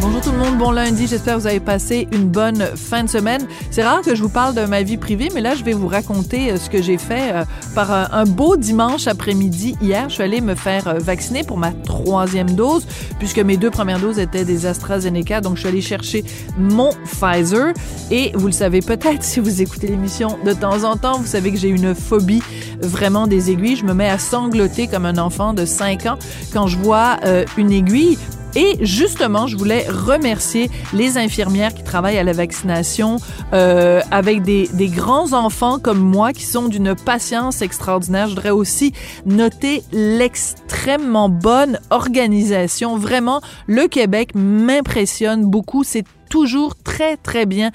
Bonjour tout le monde, bon lundi, j'espère que vous avez passé une bonne fin de semaine. C'est rare que je vous parle de ma vie privée, mais là je vais vous raconter euh, ce que j'ai fait euh, par un, un beau dimanche après-midi hier. Je suis allée me faire euh, vacciner pour ma troisième dose, puisque mes deux premières doses étaient des AstraZeneca, donc je suis allée chercher mon Pfizer. Et vous le savez peut-être si vous écoutez l'émission de temps en temps, vous savez que j'ai une phobie vraiment des aiguilles. Je me mets à sangloter comme un enfant de 5 ans quand je vois euh, une aiguille. Et justement, je voulais remercier les infirmières qui travaillent à la vaccination euh, avec des, des grands enfants comme moi qui sont d'une patience extraordinaire. Je voudrais aussi noter l'extrêmement bonne organisation. Vraiment, le Québec m'impressionne beaucoup. Toujours très, très bien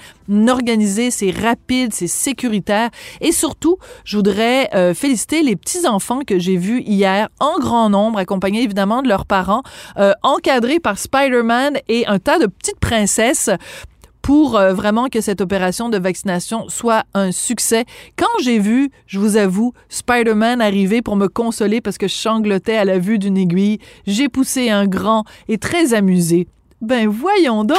organisé, c'est rapide, c'est sécuritaire. Et surtout, je voudrais euh, féliciter les petits-enfants que j'ai vus hier en grand nombre, accompagnés évidemment de leurs parents, euh, encadrés par Spider-Man et un tas de petites princesses pour euh, vraiment que cette opération de vaccination soit un succès. Quand j'ai vu, je vous avoue, Spider-Man arriver pour me consoler parce que je sanglotais à la vue d'une aiguille, j'ai poussé un grand et très amusé. Ben voyons donc!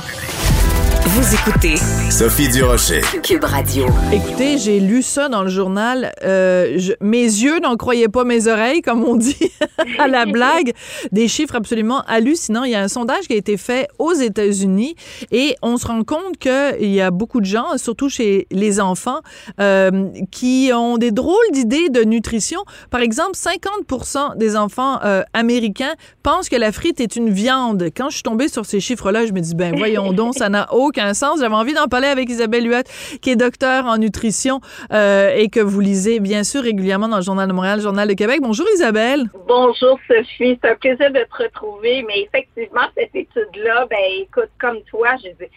Vous écoutez Sophie Durocher. Cube Radio. Écoutez, j'ai lu ça dans le journal. Euh, je- mes yeux n'en croyaient pas mes oreilles, comme on dit à la blague. Des chiffres absolument hallucinants. Il y a un sondage qui a été fait aux États-Unis et on se rend compte qu'il y a beaucoup de gens, surtout chez les enfants, euh, qui ont des drôles d'idées de nutrition. Par exemple, 50 des enfants euh, américains pensent que la frite est une viande. Quand je suis tombée sur ces chiffres-là, je me dis, ben voyons donc, ça n'a aucun sens. J'avais envie d'en parler avec Isabelle Huot, qui est docteur en nutrition euh, et que vous lisez bien sûr régulièrement dans le Journal de Montréal, le Journal de Québec. Bonjour Isabelle. Bonjour Sophie, c'est un plaisir de te retrouver, mais effectivement, cette étude-là, ben écoute, comme toi, j'ai dit,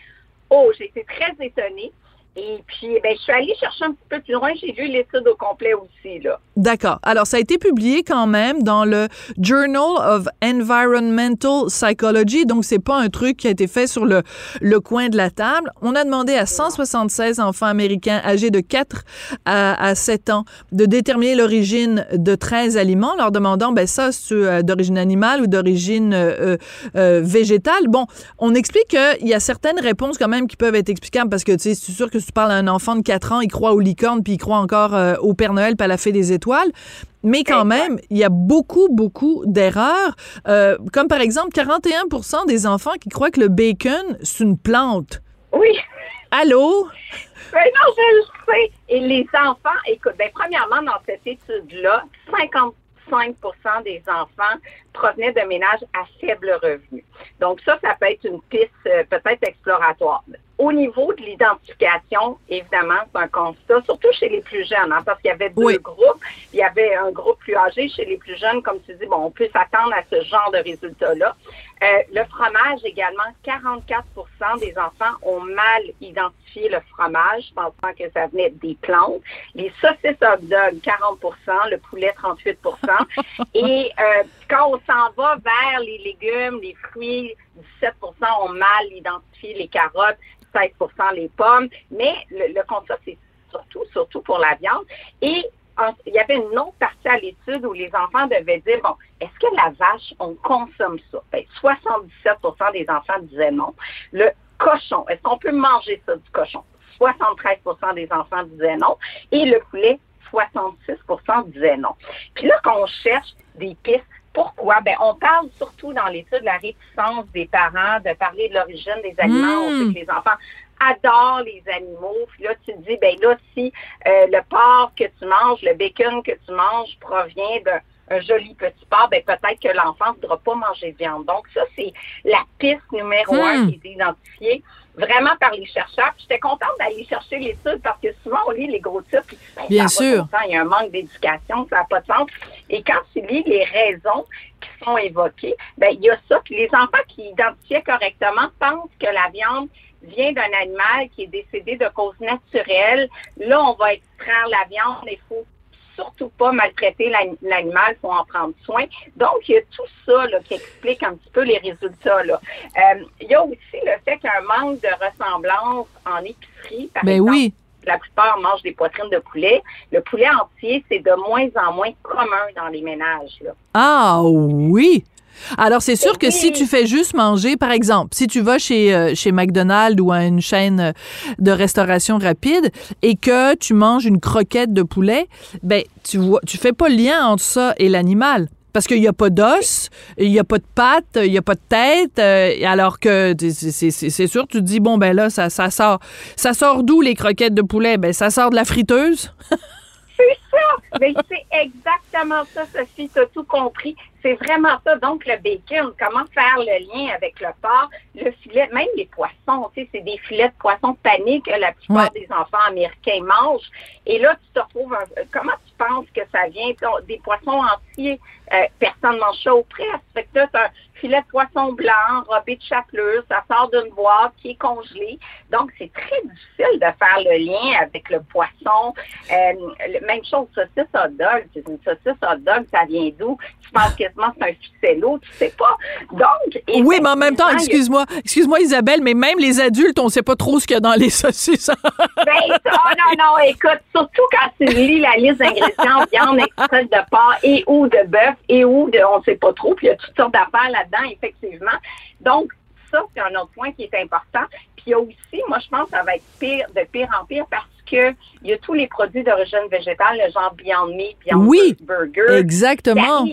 oh, j'ai été très étonnée. Et puis, ben, je suis allée chercher un petit peu plus loin, j'ai lu l'étude au complet aussi, là. D'accord. Alors, ça a été publié quand même dans le Journal of Environmental Psychology. Donc, c'est pas un truc qui a été fait sur le, le coin de la table. On a demandé à 176 enfants américains âgés de 4 à, à 7 ans de déterminer l'origine de 13 aliments, leur demandant, ben ça, c'est euh, d'origine animale ou d'origine euh, euh, végétale. Bon, on explique qu'il y a certaines réponses quand même qui peuvent être explicables parce que, tu sais, c'est sûr que tu parles à un enfant de 4 ans, il croit aux licornes puis il croit encore euh, au Père Noël puis à la Fée des Étoiles. Mais quand même, il y a beaucoup, beaucoup d'erreurs. Euh, comme par exemple, 41% des enfants qui croient que le bacon, c'est une plante. Oui, Allô? ben non, je le sais. Et les enfants, écoute, ben, premièrement, dans cette étude-là, 55% des enfants provenaient de ménages à faible revenu. Donc ça, ça peut être une piste euh, peut-être exploratoire. Au niveau de l'identification, évidemment, c'est un constat, surtout chez les plus jeunes, hein, parce qu'il y avait deux Oui. groupes. Il y avait un groupe plus âgé chez les plus jeunes, comme tu dis, bon, on peut s'attendre à ce genre de résultats-là. Euh, le fromage également, 44% des enfants ont mal identifié le fromage, pensant que ça venait des plantes. Les saucisses hot dog, 40% le poulet, 38% Et euh, quand on s'en va vers les légumes, les fruits, 17% ont mal identifié les carottes, 16% les pommes. Mais le, le constat, c'est surtout, surtout pour la viande. Et il y avait une autre partie à l'étude où les enfants devaient dire, bon, est-ce que la vache, on consomme ça? Ben, 77% des enfants disaient non. Le cochon, est-ce qu'on peut manger ça du cochon? 73% des enfants disaient non. Et le poulet, 66% disaient non. Puis là, quand on cherche des pistes, pourquoi? Ben, on parle surtout dans l'étude de la réticence des parents de parler de l'origine des aliments. On Mm. sait que les enfants adorent les animaux. Puis là, tu te dis, ben là, si euh, le porc que tu manges, le bacon que tu manges provient d'un un joli petit porc, ben peut-être que l'enfant ne voudra pas manger de viande. Donc ça, c'est la piste numéro un Hmm. qui est identifiée vraiment par les chercheurs. Puis J'étais contente d'aller chercher l'étude parce que souvent on lit les gros titres. puis, ben, Bien ça pas sûr. de sens, Il y a un manque d'éducation, ça n'a pas de sens. Et quand tu lis les raisons qui sont évoquées, ben il y a ça. Puis les enfants qui identifiaient correctement pensent que la viande vient d'un animal qui est décédé de cause naturelle. Là, on va extraire la viande. Il faut surtout pas maltraiter l'ani- l'animal, il faut en prendre soin. Donc, il y a tout ça là, qui explique un petit peu les résultats. Là. Euh, il y a aussi le fait qu'il y a un manque de ressemblance en épicerie. Par Ben exemple, oui. la plupart mangent des poitrines de poulet. Le poulet entier, c'est de moins en moins commun dans les ménages. Là. Ah oui. Alors, c'est sûr que si tu fais juste manger, par exemple, si tu vas chez, euh, chez McDonald's ou à une chaîne euh, de restauration rapide et que tu manges une croquette de poulet, ben, tu vois, tu fais pas le lien entre ça et l'animal. Parce qu'il n'y a pas d'os, il n'y a pas de pattes, il n'y a pas de tête, euh, alors que c'est sûr, tu te dis, bon, ben là, ça, ça sort. Ça sort d'où les croquettes de poulet? Ben, ça sort de la friteuse. C'est ça! Mais c'est exactement ça, Sophie, tu as tout compris. C'est vraiment ça. Donc, le bacon, comment faire le lien avec le porc, le filet, même les poissons, tu sais, c'est des filets de poissons panés que la plupart Ouais. des enfants américains mangent. Et là, tu te retrouves, un- comment tu penses que ça vient? Des poissons entiers, euh, personne ne mange ça au presse. Fait que là, tu un filet de poisson blanc, enrobé de chapelure, ça sort d'une boîte qui est congelée. Donc, c'est très difficile de faire le lien avec le poisson. Euh, même chose, saucisse hot dog. C'est une saucisse hot dog, ça vient d'où? Tu penses quasiment que c'est un ficello, tu sais pas. Donc, Oui, mais en même temps, excuse-moi, excuse-moi Isabelle, mais même les adultes, on sait pas trop ce qu'il y a dans les saucisses. Ben, ça, oh non, non, écoute, surtout quand tu lis la liste d'ingrédients, viande extraite de porc et ou de bœuf et ou de, on sait pas trop, puis il y a toutes sortes d'affaires là-dedans, effectivement. Donc, ça, c'est un autre point qui est important. Puis il y a aussi, moi, je pense que ça va être pire, de pire en pire parce que il y a tous les produits d'origine végétale, le genre Beyond Meat, Beyond Oui, Burger. Exactement.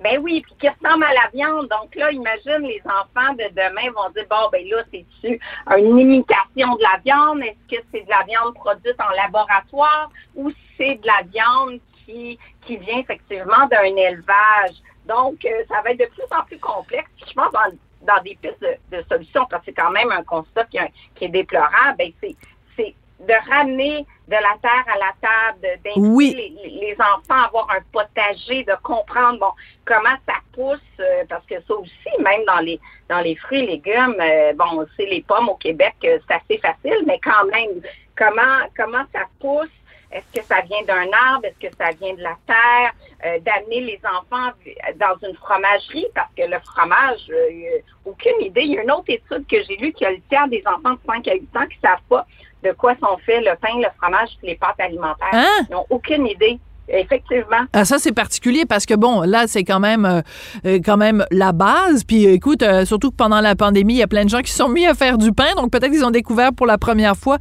Ben oui, puis qui ressemble à la viande. Donc là, imagine les enfants de demain vont dire bon ben là, c'est-tu une imitation de la viande? Est-ce que c'est de la viande produite en laboratoire ou c'est de la viande qui, qui vient effectivement d'un élevage? Donc, euh, ça va être de plus en plus complexe. Puis Je pense dans, dans des pistes de, de solutions, parce que c'est quand même un constat qui, qui est déplorable, ben c'est c'est de ramener de la terre à la table, d'inviter Oui. les, les enfants à avoir un potager, de comprendre bon comment ça pousse, euh, parce que ça aussi, même dans les dans les fruits et légumes, euh, bon, c'est les pommes au Québec, euh, c'est assez facile, mais quand même, comment comment ça pousse, est-ce que ça vient d'un arbre? Est-ce que ça vient de la terre? Euh, D'amener les enfants dans une fromagerie parce que le fromage, euh, aucune idée. Il y a une autre étude que j'ai lue qui a le tiers des enfants de 5 à 8 ans qui ne savent pas de quoi sont faits le pain, le fromage les pâtes alimentaires. Hein? Ils n'ont aucune idée. Effectivement. Ah, ça, c'est particulier parce que, bon, là, c'est quand même euh, euh, quand même la base. Puis, euh, écoute, euh, surtout que pendant la pandémie, il y a plein de gens qui se sont mis à faire du pain. Donc, peut-être qu'ils ont découvert pour la première fois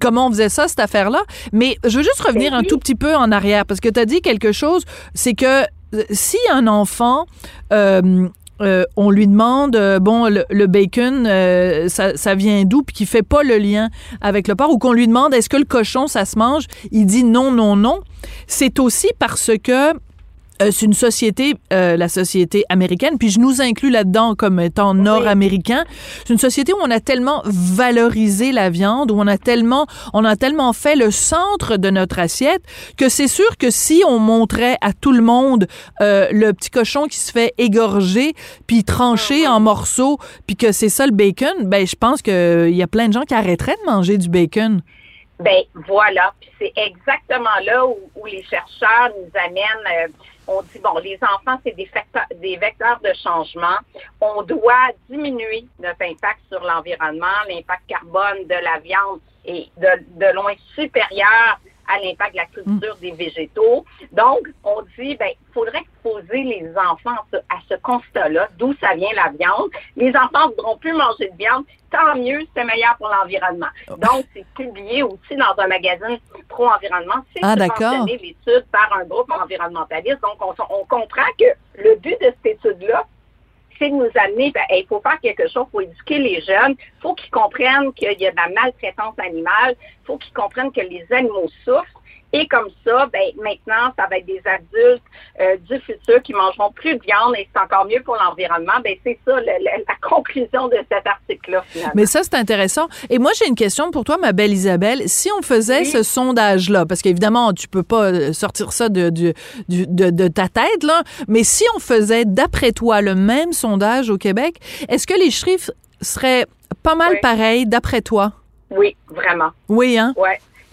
comment on faisait ça, cette affaire-là. Mais je veux juste revenir Ben un tout petit peu en arrière parce que tu as dit quelque chose. C'est que si un enfant... euh, euh, on lui demande, euh, bon, le, le bacon, euh, ça, ça vient d'où, puis qu'il fait pas le lien avec le porc, ou qu'on lui demande, est-ce que le cochon, ça se mange, il dit non, non, non. C'est aussi parce que euh, c'est une société, euh, la société américaine, puis je nous inclus là-dedans comme étant nord-américain. C'est une société où on a tellement valorisé la viande, où on a tellement, on a tellement fait le centre de notre assiette que c'est sûr que si on montrait à tout le monde euh, le petit cochon qui se fait égorger puis trancher en morceaux, puis que c'est ça le bacon, ben je pense que il y a plein de gens qui arrêteraient de manger du bacon. Ben voilà, puis c'est exactement là où, où les chercheurs nous amènent. euh, on dit bon, les enfants c'est des, des vecteurs de changement. On doit diminuer notre impact sur l'environnement, l'impact carbone de la viande est de, de loin supérieur à l'impact de la culture des végétaux. Donc, on dit, ben, il faudrait poser les enfants à ce, constat-là, d'où ça vient la viande. Les enfants ne voudront plus manger de viande. Tant mieux, c'est meilleur pour l'environnement. Donc, c'est publié aussi dans un magazine pro-environnement. C'est Ah, l'étude par un groupe environnementaliste. Donc, on, on comprend que le but de cette étude-là, c'est de nous amener, ben, il faut faire quelque chose, faut éduquer les jeunes, il faut qu'ils comprennent qu'il y a de la maltraitance animale, il faut qu'ils comprennent que les animaux souffrent. Et comme ça, ben, maintenant, ça va être des adultes euh, du futur qui mangeront plus de viande et c'est encore mieux pour l'environnement. Ben, c'est ça le- le- la conclusion de cet article-là. Mais ça, c'est intéressant. Et moi, j'ai une question pour toi, ma belle Isabelle. Si on faisait Oui. ce sondage-là, parce qu'évidemment, tu peux pas euh, sortir ça de, de, de ta tête, là, mais si on faisait, d'après toi, le même sondage au Québec, est-ce que les chiffres seraient pas mal Oui. pareils, d'après toi? Oui, vraiment. Oui, hein? Oui,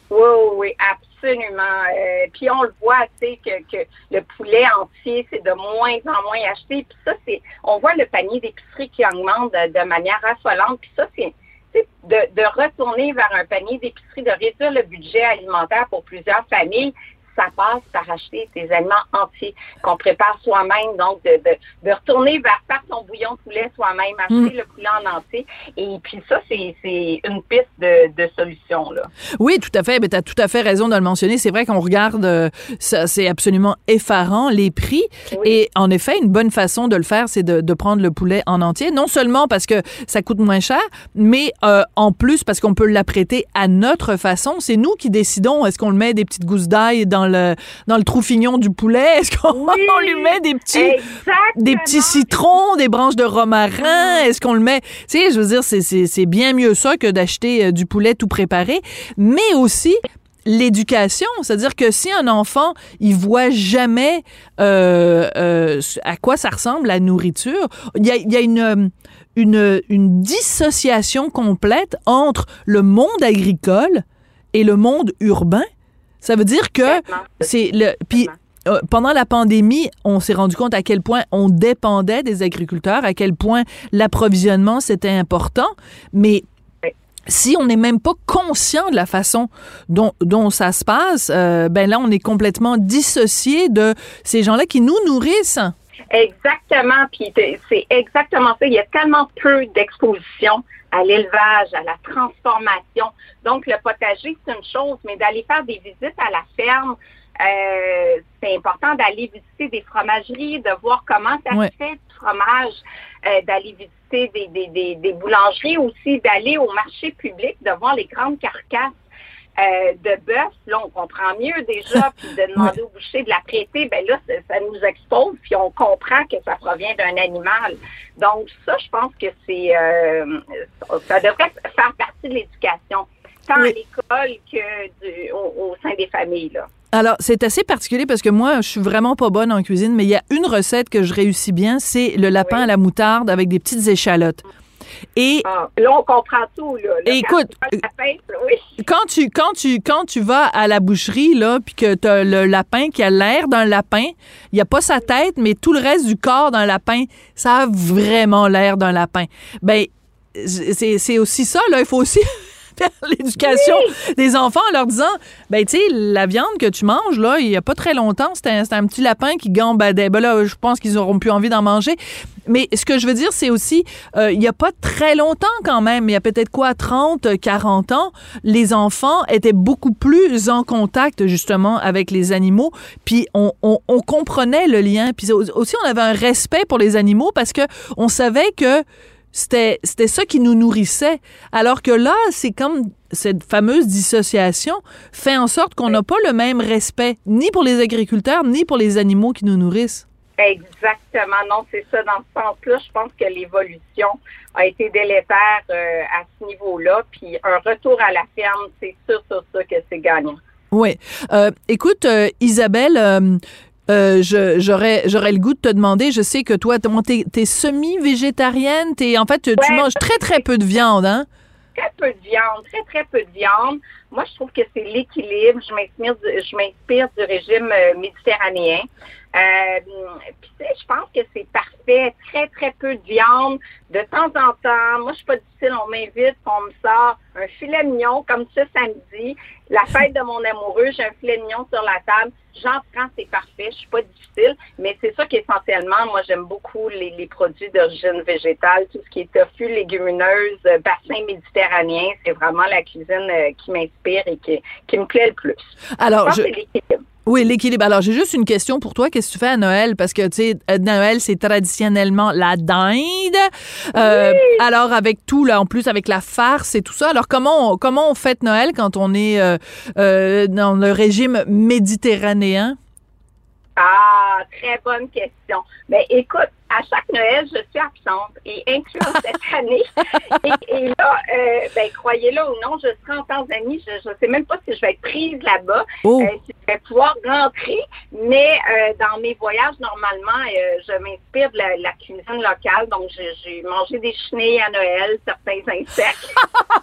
oui, oui, oui, absolument. Euh, puis on le voit, tu sais, que, le poulet entier, c'est de moins en moins acheté. Puis ça, c'est, on voit le panier d'épicerie qui augmente de, manière affolante. Puis ça, c'est de retourner vers un panier d'épicerie, de réduire le budget alimentaire pour plusieurs familles. Ça passe par acheter des aliments entiers qu'on prépare soi-même. Donc, de, de, de retourner vers faire son bouillon de poulet soi-même, acheter le poulet en entier. Et puis ça, c'est une piste de, de solution, là. Oui, tout à fait. Mais tu as tout à fait raison de le mentionner. C'est vrai qu'on regarde, euh, ça, c'est absolument effarant, les prix. Oui. Et en effet, une bonne façon de le faire, c'est de, de prendre le poulet en entier. Non seulement parce que ça coûte moins cher, mais euh, en plus parce qu'on peut l'apprêter à notre façon. C'est nous qui décidons. Est-ce qu'on le met des petites gousses d'ail dans le, dans le trou fignon du poulet? Est-ce qu'on Oui. lui met des petits Exactement. des petits citrons, des branches de romarin? Est-ce qu'on le met? Tu sais, je veux dire, c'est- bien mieux ça que d'acheter euh, du poulet tout préparé, mais aussi l'éducation, c'est-à-dire que si un enfant il voit jamais euh, euh, à quoi ça ressemble la nourriture, il y a, il y a une une, une dissociation complète entre le monde agricole et le monde urbain. Ça veut dire que c'est le puis euh, pendant la pandémie, on s'est rendu compte à quel point on dépendait des agriculteurs, à quel point l'approvisionnement c'était important, mais si on n'est même pas conscient de la façon dont, dont ça se passe, euh, ben là on est complètement dissocié de ces gens-là qui nous nourrissent. Exactement. Puis c'est exactement ça. Il y a tellement peu d'exposition à l'élevage, à la transformation. Donc, le potager, c'est une chose, mais d'aller faire des visites à la ferme, euh, c'est important d'aller visiter des fromageries, de voir comment ça Ouais. se fait du fromage, euh, d'aller visiter des, des, des, des boulangeries aussi, d'aller au marché public, de voir les grandes carcasses euh, de bœuf, là, on comprend mieux déjà, puis de demander au boucher de la prêter, ben là, ça, ça nous expose, puis on comprend que ça provient d'un animal. Donc, ça, je pense que c'est euh, ça devrait faire partie de l'éducation, tant Oui. à l'école que du, au, au sein des familles. Là. Alors, c'est assez particulier parce que moi, je suis vraiment pas bonne en cuisine, mais il y a une recette que je réussis bien, c'est le lapin Oui. à la moutarde avec des petites échalotes. Et Ah, là, on comprend tout. Là, Là, Écoute, quand tu vois le lapin, oui. quand tu quand tu quand tu vas à la boucherie là puis que tu as le lapin qui a l'air d'un lapin, il y a pas sa tête mais tout le reste du corps d'un lapin, ça a vraiment l'air d'un lapin. Ben c'est c'est aussi ça là, il faut aussi faire l'éducation des enfants en leur disant ben tu sais la viande que tu manges là, il y a pas très longtemps, c'était un, petit lapin qui gambadait. Ben là, je pense qu'ils auront plus envie d'en manger. Mais ce que je veux dire, c'est aussi, euh, il y a pas très longtemps quand même, il y a peut-être quoi, 30, 40 ans, les enfants étaient beaucoup plus en contact justement avec les animaux, puis on, on, on comprenait le lien, puis aussi on avait un respect pour les animaux parce que on savait que c'était c'était ça qui nous nourrissait. Alors que là, c'est comme cette fameuse dissociation fait en sorte qu'on n'a pas le même respect ni pour les agriculteurs ni pour les animaux qui nous nourrissent. Exactement. Non, c'est ça. Dans ce sens-là, je pense que l'évolution a été délétère euh, à ce niveau-là. Puis un retour à la ferme, c'est sûr, sur ça que c'est gagnant. Oui. Euh, écoute, euh, Isabelle, euh, je- j'aurais j'aurais le goût de te demander, je sais que toi, t'es es semi-végétarienne, t'es en fait, tu manges très, très peu de viande, hein? Très peu de viande, très, très peu de viande. Moi, je trouve que c'est l'équilibre. Je m'inspire du, je m'inspire du régime euh, méditerranéen. Euh, Puis, tu sais, je pense que c'est parfait. Très, très peu de viande. De temps en temps, moi, je suis pas difficile. On m'invite, on me sort un filet mignon comme ça samedi. La fête de mon amoureux, j'ai un filet mignon sur la table. J'en prends, c'est parfait. Je suis pas difficile. Mais c'est ça qu'essentiellement, moi, j'aime beaucoup les, les produits d'origine végétale, tout ce qui est tofu, légumineuse, euh, bassin méditerranéen. C'est vraiment la cuisine euh, qui m'inspire et qui, qui me plaît le plus. Alors, je je. Oui, l'équilibre. Alors, j'ai juste une question pour toi. Qu'est-ce que tu fais à Noël? Parce que, tu sais, Noël, c'est traditionnellement la dinde. Euh, Alors, avec tout, là, en plus, avec la farce et tout ça. Alors, comment on, comment on fête Noël quand on est euh, euh, dans le régime méditerranéen? Ah, très bonne question. Mais écoute, à chaque Noël, je suis absente et incluant cette année. Et, et là, euh, ben, croyez-le ou non, je serai en Tanzanie. Je ne sais même pas si je vais être prise là-bas, Oh. euh, si je vais pouvoir rentrer. Mais euh, dans mes voyages, normalement, je m'inspire de la, la cuisine locale. Donc, j'ai j'ai mangé des chenilles à Noël, certains insectes.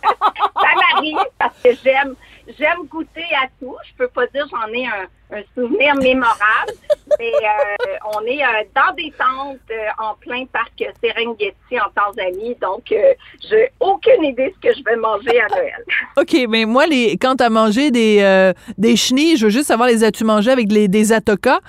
Ça m'arrive parce que j'aime j'aime goûter à tout. Je peux pas dire j'en ai un, un souvenir mémorable, mais euh, on est euh, dans des tentes euh, en plein parc Serengeti en Tanzanie, donc euh, j'ai aucune idée ce que je vais manger à Noël. OK, mais moi, les, quand tu as mangé des, euh, des chenilles, je veux juste savoir, les as-tu mangées avec les, des atocas?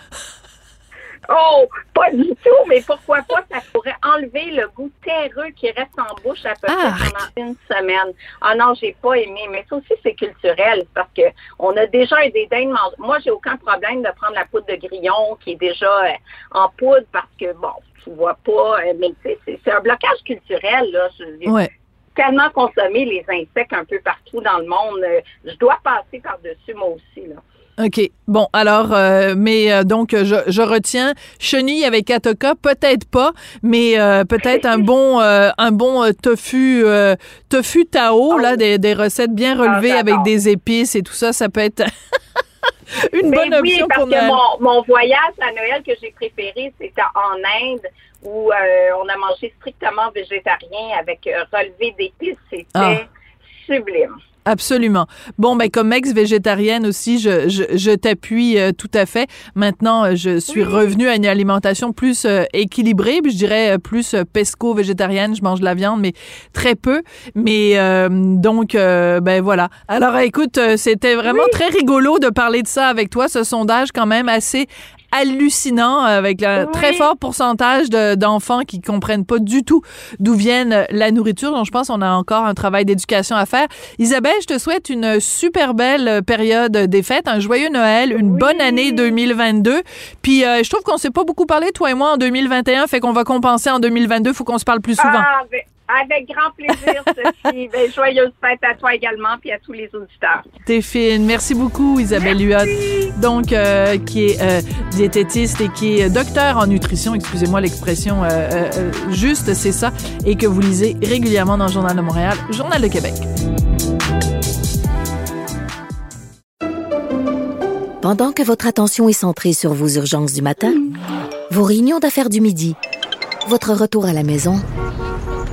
Oh, pas du tout, mais pourquoi pas, ça pourrait enlever le goût terreux qui reste en bouche à peu près pendant une semaine. Ah non, j'ai pas aimé, mais ça aussi c'est culturel parce que on a déjà un dédain de manger. Moi, j'ai aucun problème de prendre la poudre de grillon qui est déjà euh, en poudre parce que bon, tu vois pas, euh, mais tu sais, c'est- un blocage culturel là. Je Ouais. tellement consommer les insectes un peu partout dans le monde, euh, je dois passer par dessus moi aussi là. OK. Bon, alors, euh, mais euh, donc, je, je retiens chenille avec atoka, peut-être pas, mais euh, peut-être un bon euh, un bon euh, tofu euh, tofu tao, là, des, des recettes bien relevées Ah, avec j'adore. des épices et tout ça, ça peut être une Mais bonne oui, option parce pour que mon, mon voyage à Noël que j'ai préféré, c'était en Inde où euh, on a mangé strictement végétarien avec relevé d'épices. C'était Ah. sublime. Absolument. Bon, ben comme ex-végétarienne aussi, je, je, je t'appuie euh, tout à fait. Maintenant, euh, je suis revenue à une alimentation plus euh, équilibrée, puis je dirais euh, plus euh, pesco-végétarienne. Je mange de la viande, mais très peu. Mais euh, donc, euh, ben voilà. Alors, écoute, c'était vraiment très rigolo de parler de ça avec toi, ce sondage quand même assez hallucinant euh, avec un Oui. très fort pourcentage de- d'enfants qui comprennent pas du tout d'où viennent la nourriture. Donc, je pense qu'on a encore un travail d'éducation à faire. Isabelle, je te souhaite une super belle période des fêtes, un joyeux Noël, une Oui. bonne année 2022. Puis, euh, je trouve qu'on s'est pas beaucoup parlé, toi et moi, en 2021, fait qu'on va compenser en 2022. Faut qu'on se parle plus souvent. Ah, avec, avec grand plaisir, Sophie. Ben, joyeuse fête à toi également puis à tous les auditeurs. T'es fine. Merci beaucoup, Isabelle Huot. Donc, euh, qui est euh, diététiste et qui est docteur en nutrition, excusez-moi l'expression euh, euh, juste, c'est ça, et que vous lisez régulièrement dans le Journal de Montréal, Journal de Québec. Pendant que votre attention est centrée sur vos urgences du matin, vos réunions d'affaires du midi, votre retour à la maison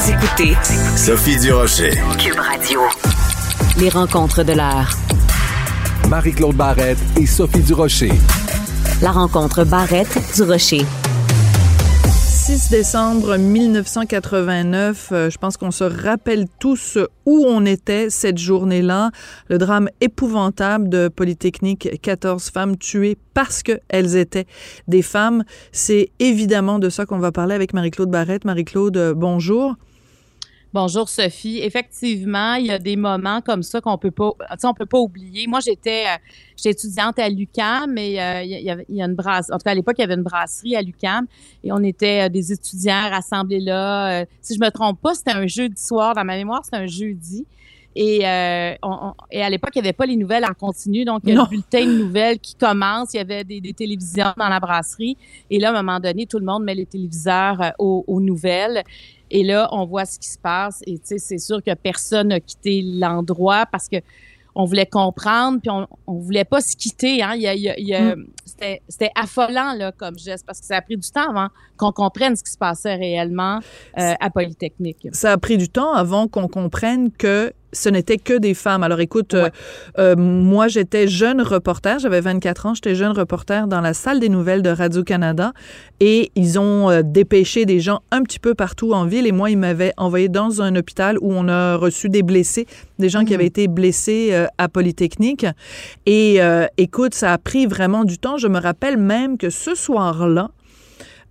Vous écoutez Sophie Durocher. Cube Radio. Les rencontres de l'heure. Marie-Claude Barrette et Sophie Durocher. La rencontre Barrette du Rocher. 6 décembre 1989, euh, je pense qu'on se rappelle tous où on était cette journée-là. Le drame épouvantable de Polytechnique, 14 femmes tuées parce qu'elles étaient des femmes. C'est évidemment de ça qu'on va parler avec Marie-Claude Barrette. Marie-Claude, bonjour. Bonjour Sophie. Effectivement, il y a des moments comme ça qu'on peut pas, on peut pas oublier. Moi, j'étais, euh, j'étais étudiante à l'UCAM, mais euh, il y, avait- il y a une brasserie. En tout cas, à l'époque, il y avait une brasserie à l'UCAM et on était euh, des étudiants rassemblés là. Si je me trompe pas, c'était un jeudi soir. Dans ma mémoire, c'était un jeudi. Et, euh, on- on- et à l'époque, il n'y avait pas les nouvelles en continu. Donc, il y a Non. le bulletin de nouvelles qui commence. Il y avait des, des télévisions dans la brasserie. Et là, à un moment donné, tout le monde met les téléviseurs euh, aux, aux nouvelles. Et là, on voit ce qui se passe. Et tu sais, c'est sûr que personne n'a quitté l'endroit parce que on voulait comprendre, puis on, on voulait pas se quitter. Hein. Il y a, il y a- il y a- c'était c'était affolant là comme geste parce que ça a pris du temps avant qu'on comprenne ce qui se passait réellement euh, à Polytechnique. Ça a pris du temps avant qu'on comprenne que ce n'était que des femmes. Alors écoute, euh, euh, moi j'étais jeune reporter, j'avais 24 ans, j'étais jeune reporter dans la salle des nouvelles de Radio-Canada et ils ont euh, dépêché des gens un petit peu partout en ville et moi ils m'avaient envoyé dans un hôpital où on a reçu des blessés, des gens qui Mhm. avaient été blessés à Polytechnique. Et écoute, ça a pris vraiment du temps. Je me rappelle même que ce soir-là,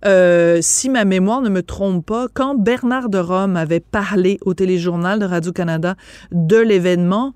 euh, si ma mémoire ne me trompe pas, quand Bernard de Rome avait parlé au téléjournal de Radio-Canada de l'événement,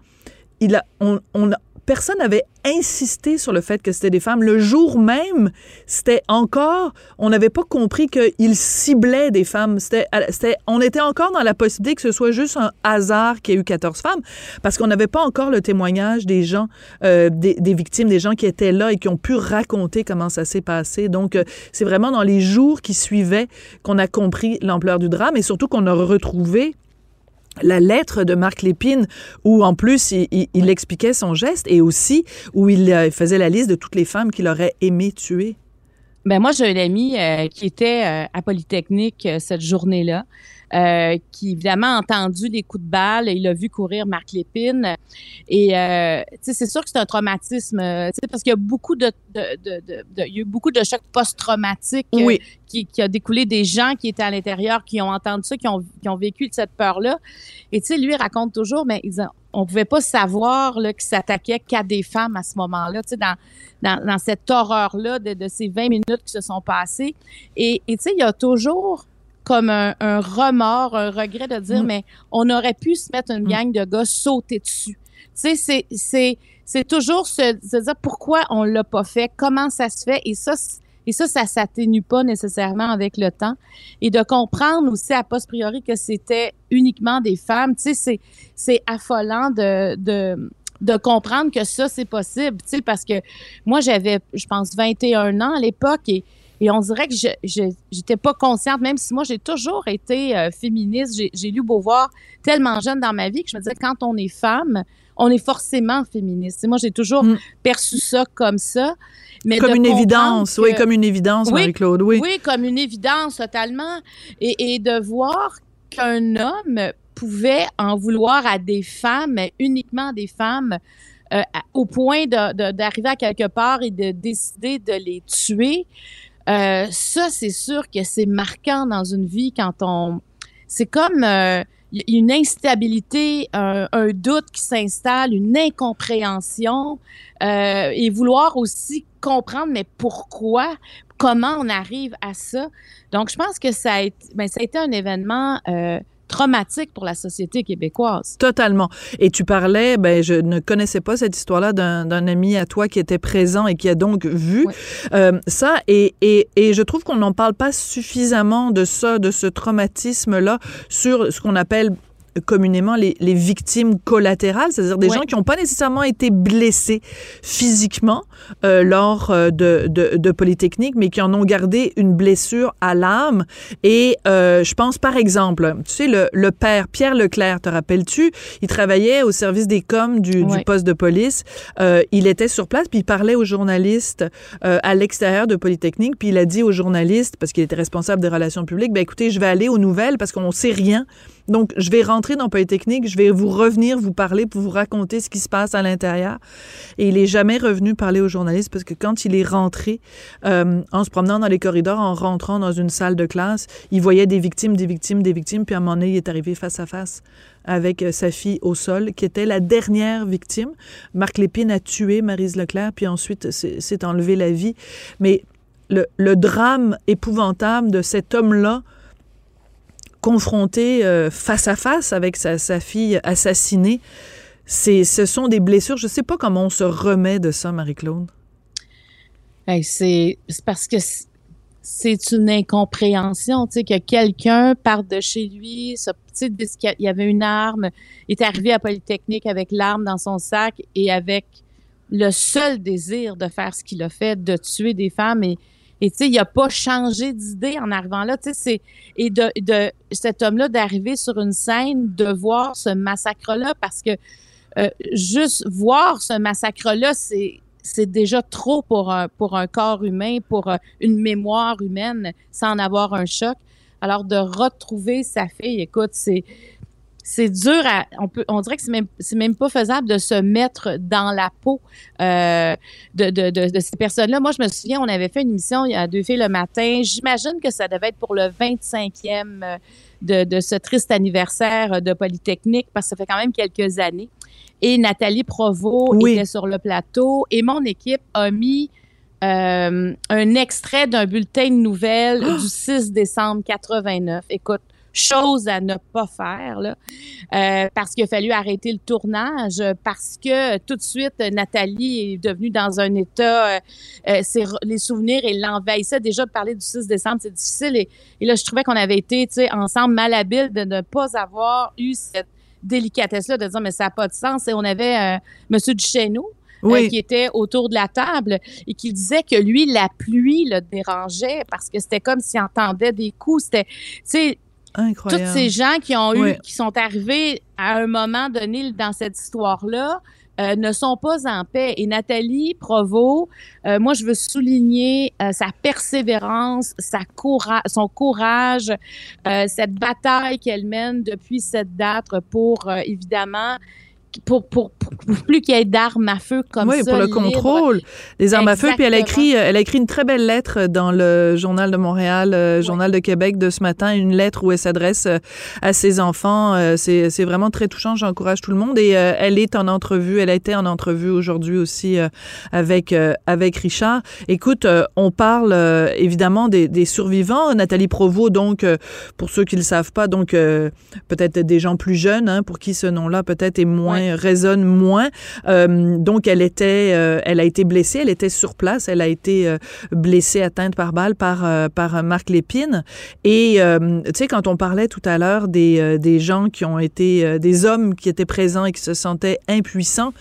il a, on, on a- personne n'avait insisté sur le fait que c'était des femmes. Le jour même, c'était encore, on n'avait pas compris qu'il ciblait des femmes. C'était, c'était, on était encore dans la possibilité que ce soit juste un hasard qu'il y ait eu 14 femmes, parce qu'on n'avait pas encore le témoignage des gens, euh, des, des victimes, des gens qui étaient là et qui ont pu raconter comment ça s'est passé. Donc, euh, c'est vraiment dans les jours qui suivaient qu'on a compris l'ampleur du drame et surtout qu'on a retrouvé la lettre de Marc Lépine, où en plus il, il- il expliquait son geste et aussi où il euh, faisait la liste de toutes les femmes qu'il aurait aimé tuer. Ben moi, j'ai un ami euh, qui était euh, à Polytechnique euh, cette journée-là, qui évidemment a entendu les coups de balle, il a vu courir Marc Lépine. Et tu sais, c'est sûr que c'est un traumatisme, tu sais, parce qu'il y a beaucoup de, de, de, il y a eu beaucoup de chocs post-traumatiques Oui. qui, qui a découlé des gens qui étaient à l'intérieur, qui ont entendu ça, qui ont, qui ont vécu cette peur-là. Et tu sais, lui il raconte toujours, mais ils ont- on pouvait pas savoir là, qu'il s'attaquait qu'à des femmes à ce moment-là, tu sais, dans, dans, dans cette horreur-là de, de ces 20 minutes qui se sont passées. Et et tu sais, il y a toujours comme un, un remords, un regret de dire, Mm. mais on aurait pu se mettre une Mm. gang de gars sauter dessus. Tu sais, c'est, c'est, c'est toujours se, se dire pourquoi on l'a pas fait, comment ça se fait, et ça, et ça, ça s'atténue pas nécessairement avec le temps. Et de comprendre aussi à posteriori que c'était uniquement des femmes, tu sais, c'est, affolant de, de, de comprendre que ça, c'est possible, tu sais, parce que moi, j'avais, je pense, 21 ans à l'époque et, et on dirait que je j'étais pas consciente, même si moi, j'ai toujours été euh, féministe. J'ai- lu Beauvoir tellement jeune dans ma vie que je me disais, quand on est femme, on est forcément féministe. Sais, moi, j'ai toujours Mm. perçu ça comme ça. Mais comme une évidence, que- oui, comme une évidence, Oui. Marie-Claude, oui. oui, comme une évidence totalement. Et, et de voir qu'un homme pouvait en vouloir à des femmes, uniquement des femmes, euh, au point d'arriver à quelque part et de décider de les tuer, euh, ça, c'est sûr que c'est marquant dans une vie quand on... C'est comme euh, une instabilité, un, un doute qui s'installe, une incompréhension euh, et vouloir aussi comprendre, mais pourquoi, comment on arrive à ça. Donc, je pense que ça a été, ben, ça a été un événement euh, traumatique pour la société québécoise. Totalement. Et tu parlais, ben, je ne connaissais pas cette histoire-là d'un ami à toi qui était présent et qui a donc vu Oui. euh, ça. Et, et, et je trouve qu'on n'en parle pas suffisamment de ça, de ce traumatisme-là, sur ce qu'on appelle communément les, les victimes collatérales, c'est-à-dire des Ouais. gens qui n'ont pas nécessairement été blessés physiquement euh, lors euh, de, de, de Polytechnique, mais qui en ont gardé une blessure à l'âme. Et euh, je pense par exemple, tu sais, le, le père Pierre Leclerc, te rappelles-tu, il travaillait au service des coms du, du poste de police. Euh, il était sur place, puis il parlait aux journalistes euh, à l'extérieur de Polytechnique, puis il a dit aux journalistes, parce qu'il était responsable des relations publiques, ben écoutez, je vais aller aux nouvelles parce qu'on sait rien. Donc, je vais rentrer dans Polytechnique, je vais vous revenir, vous parler, pour vous raconter ce qui se passe à l'intérieur. Et il est jamais revenu parler aux journalistes parce que quand il est rentré, euh, en se promenant dans les corridors, en rentrant dans une salle de classe, il voyait des victimes, des victimes, des victimes, puis à un moment donné, il est arrivé face à face avec euh, sa fille au sol, qui était la dernière victime. Marc Lépine a tué Marise Leclerc, puis ensuite s'est enlevé la vie. Mais le, le drame épouvantable de cet homme-là, confronté euh, face à face avec sa, fille assassinée, ce sont des blessures. Je ne sais pas comment on se remet de ça, Marie-Claude. Hey, c'est parce que c'est une incompréhension, tu sais, que quelqu'un parte de chez lui, ça- tu sais, qu'il y avait une arme, est arrivé à Polytechnique avec l'arme dans son sac et avec le seul désir de faire ce qu'il a fait, de tuer des femmes et tu sais, il a pas changé d'idée en arrivant là, tu sais, c'est et de, de cet homme-là d'arriver sur une scène, de voir ce massacre-là parce que euh, juste voir ce massacre-là, c'est c'est déjà trop pour un, pour un corps humain, pour euh, une mémoire humaine, sans en avoir un choc. Alors, de retrouver sa fille, écoute, c'est c'est dur à on peut on dirait que c'est même c'est même pas faisable de se mettre dans la peau euh, de, de, de, de, ces personnes-là. Moi, je me souviens, on avait fait une émission il y a deux filles le matin. J'imagine que ça devait être pour le 25e euh, de, de ce triste anniversaire de Polytechnique parce que ça fait quand même quelques années. Et Nathalie Provo Oui. était sur le plateau et mon équipe a mis euh, un extrait d'un bulletin de nouvelles du 6 décembre 89. Écoute, chose à ne pas faire, là, euh, parce qu'il a fallu arrêter le tournage, parce que tout de suite, Nathalie est devenue dans un état, euh, euh, les souvenirs, et l'envahissait. Déjà, de parler du 6 décembre, c'est difficile. Et, et là, je trouvais qu'on avait été, tu sais, ensemble malhabiles de ne pas avoir eu cette délicatesse-là de dire, mais ça n'a pas de sens. Et on avait euh, Monsieur Duchesneau, euh, qui était autour de la table et qui disait que lui, la pluie le dérangeait parce que c'était comme s'il entendait des coups. C'était, tu sais, Incroyable. tous ces gens qui ont eu, qui sont arrivés à un moment donné dans cette histoire-là, euh, ne sont pas en paix. Et Nathalie Provo, euh, moi, je veux souligner euh, sa persévérance, sa coura son courage, cette bataille qu'elle mène depuis cette date pour, évidemment, pour, pour, pour, plus qu'il y ait d'armes à feu comme oui, ça. pour le contrôle des armes à feu. Puis elle a écrit, elle a écrit une très belle lettre dans le Journal de Montréal, euh, Journal de Québec de ce matin, une lettre où elle s'adresse euh, à ses enfants. Euh, c'est, vraiment très touchant. J'encourage tout le monde. Et elle est en entrevue. Elle a été en entrevue aujourd'hui aussi avec avec Richard. Écoute, on parle évidemment des, des survivants. Nathalie Provost, donc pour ceux qui le savent pas, donc peut-être des gens plus jeunes, hein, pour qui ce nom-là peut-être est moins résonne moins. Euh, donc elle était, euh, elle a été blessée, elle était sur place, elle a été euh, blessée, atteinte par balle par par Marc Lépine. Et tu sais quand on parlait tout à l'heure des des gens qui ont été des hommes qui étaient présents et qui se sentaient impuissants,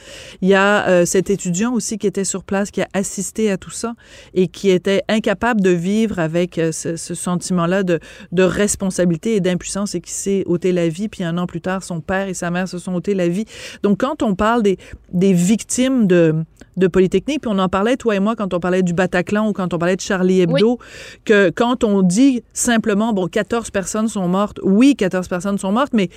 il y a cet étudiant aussi qui était sur place qui a assisté à tout ça et qui était incapable de vivre avec ce, ce sentiment-là de de responsabilité et d'impuissance et qui s'est ôté la vie puis un an plus tard son père et sa mère se sont ôtés la vie. Donc quand on parle des des victimes de de Polytechnique, puis on en parlait toi et moi quand on parlait du Bataclan ou quand on parlait de Charlie Hebdo que quand on dit simplement bon 14 personnes sont mortes, oui 14 personnes sont mortes mais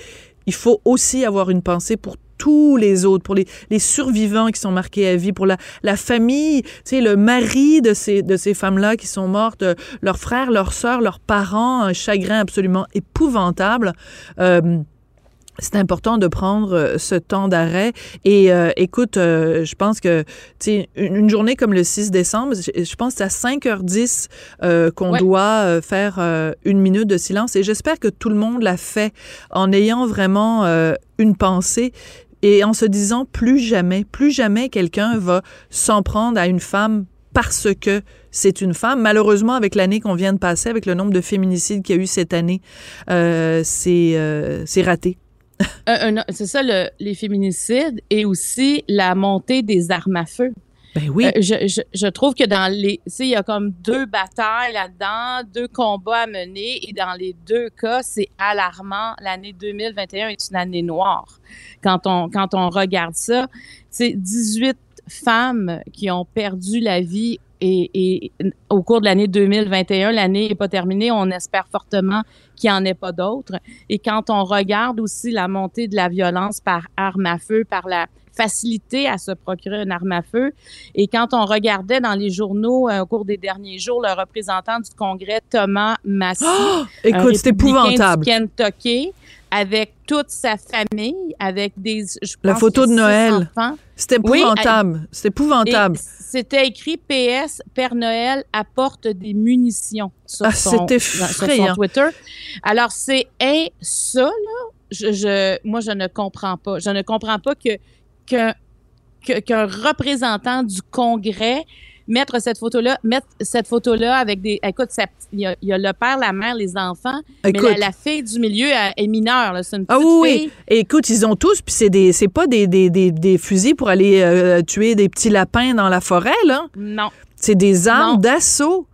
il faut aussi avoir une pensée pour tous les autres, pour les, les survivants qui sont marqués à vie, pour la, la famille, tu sais, le mari de ces, de ces femmes-là qui sont mortes, euh, leurs frères, leurs sœurs, leurs parents, un chagrin absolument épouvantable. Euh, c'est important de prendre euh, ce temps d'arrêt. Et euh, écoute, euh, je pense que tu sais, une, une journée comme le 6 décembre, je, je pense que c'est à 5h10 euh, qu'on Ouais. doit euh, faire euh, une minute de silence. Et j'espère que tout le monde l'a fait en ayant vraiment euh, une pensée et en se disant plus jamais, plus jamais quelqu'un va s'en prendre à une femme parce que c'est une femme. Malheureusement, avec l'année qu'on vient de passer, avec le nombre de féminicides qu'il y a eu cette année, euh, c'est euh, c'est raté. C'est ça, le- les féminicides et aussi la montée des armes à feu. Ben oui. Euh, je, je, je trouve que dans les. Tu sais, il y a comme deux batailles là-dedans, deux combats à mener, et dans les deux cas, c'est alarmant. L'année 2021 est une année noire. Quand on, quand on regarde ça, c'est 18 femmes qui ont perdu la vie et, et au cours de l'année 2021, l'année n'est pas terminée. On espère fortement qu'il n'y en ait pas d'autres. Et quand on regarde aussi la montée de la violence par arme à feu, par la facilité à se procurer une arme à feu, et quand on regardait dans les journaux euh, au cours des derniers jours, le représentant du Congrès, Thomas Massy, Oh! Écoute, c'est épouvantable. du Kentucky, avec toute sa famille, avec des... je La pense photo que de Noël. enfants. C'est Oui, épouvantable. c'est épouvantable. C'était écrit PS, Père Noël apporte des munitions sur, Ah, son, sur son Twitter. Alors, c'est un, ça, là, je, je, moi, je ne comprends pas. Je ne comprends pas que qu'un que- qu'un représentant du Congrès mettre cette photo-là, mettre cette photo-là avec des. Écoute, il y, a, il y a le père, la mère, les enfants, mais la, la fille du milieu elle, est mineure. là. C'est une Ah petite oui, fille. oui. Et écoute, ils ont tous, puis c'est des, c'est pas des, des, des, des fusils pour aller euh, tuer des petits lapins dans la forêt, là. Non. C'est des armes d'assaut.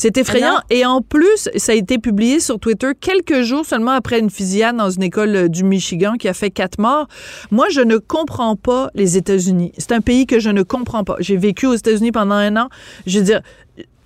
C'est effrayant. non? Et en plus, ça a été publié sur Twitter quelques jours seulement après une fusillade dans une école euh, du Michigan qui a fait quatre morts. Moi, je ne comprends pas les États-Unis. C'est un pays que je ne comprends pas. J'ai vécu aux États-Unis pendant un an. Je veux dire,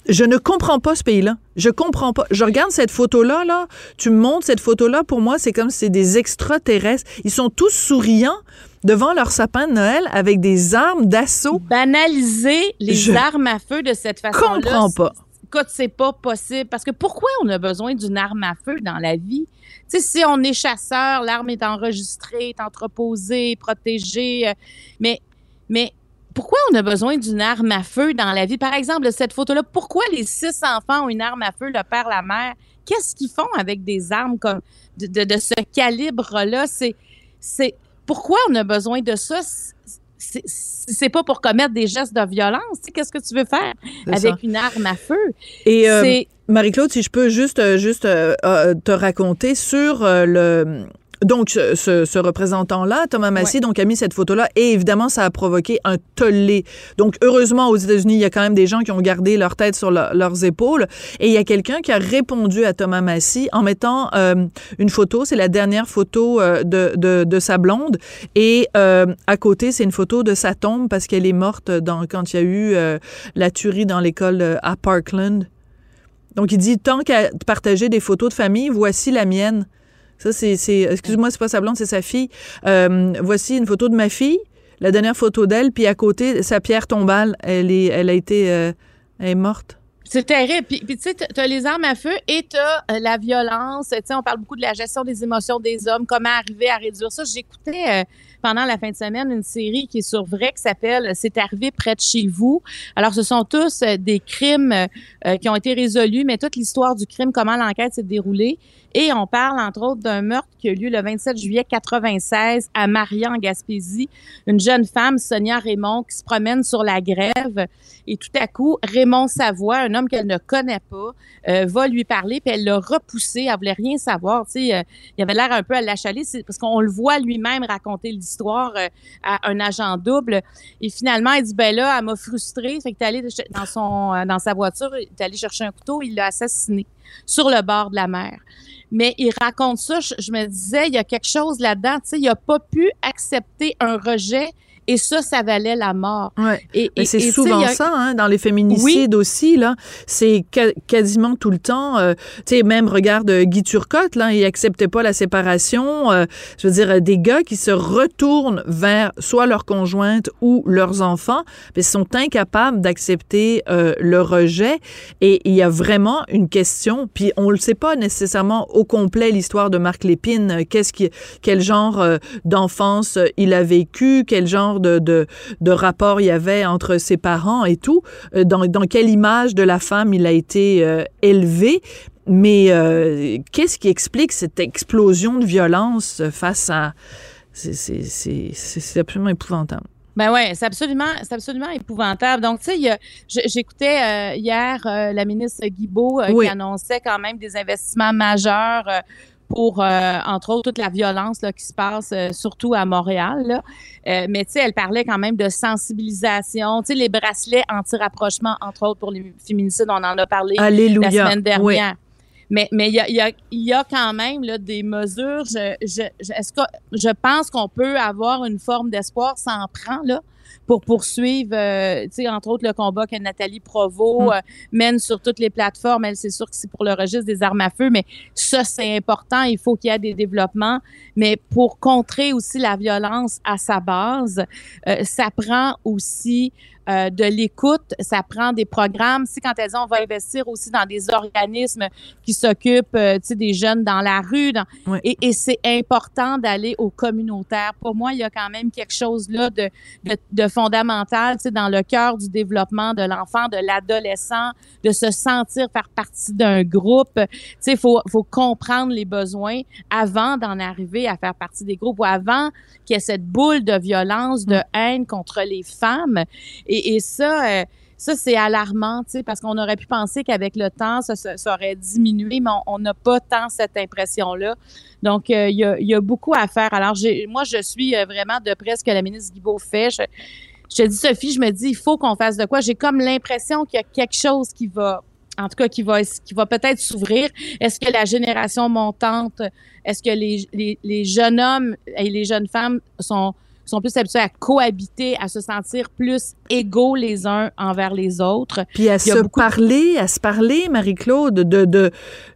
je ne comprends pas ce pays-là. Je comprends pas. Je regarde cette photo-là, là. Tu me montres cette photo-là. Pour moi, c'est comme si c'est des extraterrestres. Ils sont tous souriants devant leur sapin de Noël avec des armes d'assaut. Banaliser les Je armes à feu de cette façon-là. comprends pas. Écoute, c'est pas possible. Parce que pourquoi on a besoin d'une arme à feu dans la vie? Sais, si on est chasseur, l'arme est enregistrée, est entreposée, protégée. euh, mais, mais pourquoi on a besoin d'une arme à feu dans la vie? Par exemple, cette photo-là, pourquoi les six enfants ont une arme à feu, le père, la mère? Qu'est-ce qu'ils font avec des armes comme de, de- de ce calibre-là? C'est, c'est pourquoi on a besoin de ça? C'est, c'est pas pour commettre des gestes de violence. Qu'est-ce que tu veux faire avec ça. une arme à feu? Et euh, Marie-Claude, si je peux juste, euh, juste euh, te raconter sur le. Donc, ce, ce- ce représentant-là, Thomas donc, a mis cette photo-là et évidemment, ça a provoqué un tollé. Donc, heureusement, aux États-Unis, il y a quand même des gens qui ont gardé leur tête sur leur- leurs épaules. Et il y a quelqu'un qui a répondu à Thomas Massy en mettant euh, une photo. C'est la dernière photo euh, de, de, de sa blonde. Et euh, à côté, c'est une photo de sa tombe parce qu'elle est morte dans, quand il y a eu la tuerie dans l'école à Parkland. Donc, il dit, tant qu'à partager des photos de famille, voici la mienne. Ça, c'est, excuse-moi, c'est pas sa blonde, c'est sa fille. Euh, voici une photo de ma fille, la dernière photo d'elle, puis à côté, sa pierre tombale, elle, est, elle a été, euh, elle est morte. C'est terrible. Puis, tu sais, tu as les armes à feu et tu as la violence. Tu sais, on parle beaucoup de la gestion des émotions des hommes, comment arriver à réduire ça. J'écoutais euh, pendant la fin de semaine une série qui est sur Vrai qui s'appelle C'est arrivé près de chez vous. Alors, ce sont tous euh, des crimes euh, qui ont été résolus, mais toute l'histoire du crime, comment l'enquête s'est déroulée. Et on parle, entre autres, d'un meurtre qui a eu lieu le 27 juillet 96 à Maria, en Gaspésie. Une jeune femme, Sonia Raymond, qui se promène sur la grève. Et tout à coup, Raymond Savoie, un homme qu'elle ne connaît pas, euh, va lui parler, puis elle l'a repoussé. Elle voulait rien savoir. Tu sais, euh, il avait l'air un peu à l'achaler, parce qu'on le voit lui-même raconter l'histoire euh, à un agent double. Et finalement, elle dit, ben là, elle m'a frustrée. Fait que t'es allé euh, dans sa voiture, est allé chercher un couteau, il l'a assassiné sur le bord de la mer. Mais il raconte ça, je, je me disais, il y a quelque chose là-dedans. Tu sais, il a pas pu accepter un rejet et ça, ça valait la mort. Ouais. Et, et- c'est souvent a- ça, hein, dans les féminicides aussi, là. C'est quasiment tout le temps. euh, tu sais, même, regarde euh, Guy Turcotte, là, il acceptait pas la séparation. euh, je veux dire, euh, des gars qui se retournent vers soit leur conjointe ou leurs enfants, mais sont incapables d'accepter euh, le rejet. Et il y a vraiment une question, puis on le sait pas nécessairement au complet, l'histoire de Marc Lépine. euh, Qu'est-ce qui, quel genre d'enfance il a vécu, quel genre de, de, de rapport il y avait entre ses parents et tout, euh, dans, dans quelle image de la femme il a été euh, élevé. Mais euh, qu'est-ce qui explique cette explosion de violence face à... C'est- absolument épouvantable. Ben ouais, c'est absolument, c'est absolument épouvantable. Donc, tu sais, j'écoutais euh, hier euh, la ministre Guibault euh, Oui. qui annonçait quand même des investissements majeurs pour, euh, entre autres, toute la violence là, qui se passe, euh, surtout à Montréal. Là. Euh, mais tu sais, elle parlait quand même de sensibilisation. Tu sais, les bracelets anti-rapprochement, entre autres, pour les féminicides, on en a parlé Alléluia. la semaine Oui. dernière. Mais mais il y a, y, a, y a quand même là, des mesures. Je, je, je, est-ce que, je pense qu'on peut avoir une forme d'espoir, ça en prend, là, pour poursuivre, euh, tu sais, entre autres, le combat que Nathalie Provost Mm. euh, mène sur toutes les plateformes. Elle, c'est sûr que c'est pour le registre des armes à feu, mais ça, c'est important. Il faut qu'il y ait des développements. Mais pour contrer aussi la violence à sa base, euh, ça prend aussi euh, de l'écoute, ça prend des programmes. Si quand elles disent on va investir aussi dans des organismes qui s'occupent, euh, tu sais, des jeunes dans la rue, dans- Ouais. et, et c'est important d'aller au communautaire. Pour moi, il y a quand même quelque chose là de, de, de fondamental, tu sais, dans le cœur du développement de l'enfant, de l'adolescent, de se sentir faire partie d'un groupe. Tu sais, il faut, faut comprendre les besoins avant d'en arriver à faire partie des groupes ou avant qu'il y ait cette boule de violence, de haine contre les femmes. Et, et ça, euh, ça c'est alarmant, parce qu'on aurait pu penser qu'avec le temps, ça, ça- ça aurait diminué, mais on n'a pas tant cette impression-là. Donc, euh, il y, a, il y a beaucoup à faire. Alors, moi, je suis euh, vraiment de près ce que la ministre Guibault fait. Je, je te dis, Sophie, je me dis, il faut qu'on fasse de quoi. J'ai comme l'impression qu'il y a quelque chose qui va en tout cas, qui va, qui va peut-être s'ouvrir. Est-ce que la génération montante, est-ce que les, les, les, jeunes hommes et les jeunes femmes sont, sont plus habitués à cohabiter, à se sentir plus égaux les uns envers les autres? Puis à se parler, à se parler, Marie-Claude, de, de,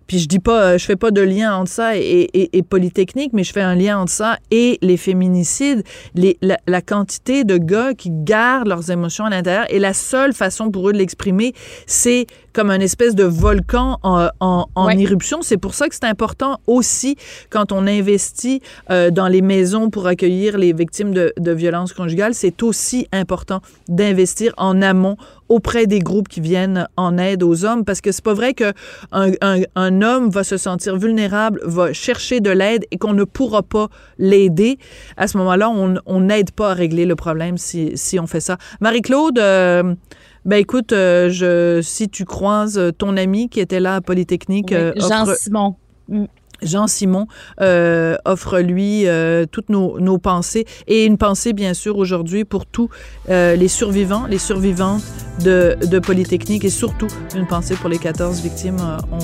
puis je dis pas, euh, je fais pas de lien entre ça et, et, et, Polytechnique, mais je fais un lien entre ça et les féminicides, les, la, la, quantité de gars qui gardent leurs émotions à l'intérieur. Et la seule façon pour eux de l'exprimer, c'est comme un espèce de volcan en, en, en ouais. éruption. C'est pour ça que c'est important aussi quand on investit euh, dans les maisons pour accueillir les victimes de, de violences conjugales, c'est aussi important d'investir en amont auprès des groupes qui viennent en aide aux hommes parce que c'est pas vrai que un, un, un, homme va se sentir vulnérable, va chercher de l'aide et qu'on ne pourra pas l'aider. À ce moment-là, on n'aide pas à régler le problème si, si on fait ça. Marie-Claude, euh, ben écoute, euh, je, si tu croises ton ami qui était là à Polytechnique, oui, Jean offre... Simon. Jean Simon euh, offre lui euh, toutes nos, nos, pensées et une pensée bien sûr aujourd'hui pour tous euh, les survivants, les survivantes de, de, Polytechnique et surtout une pensée pour les 14 victimes. On,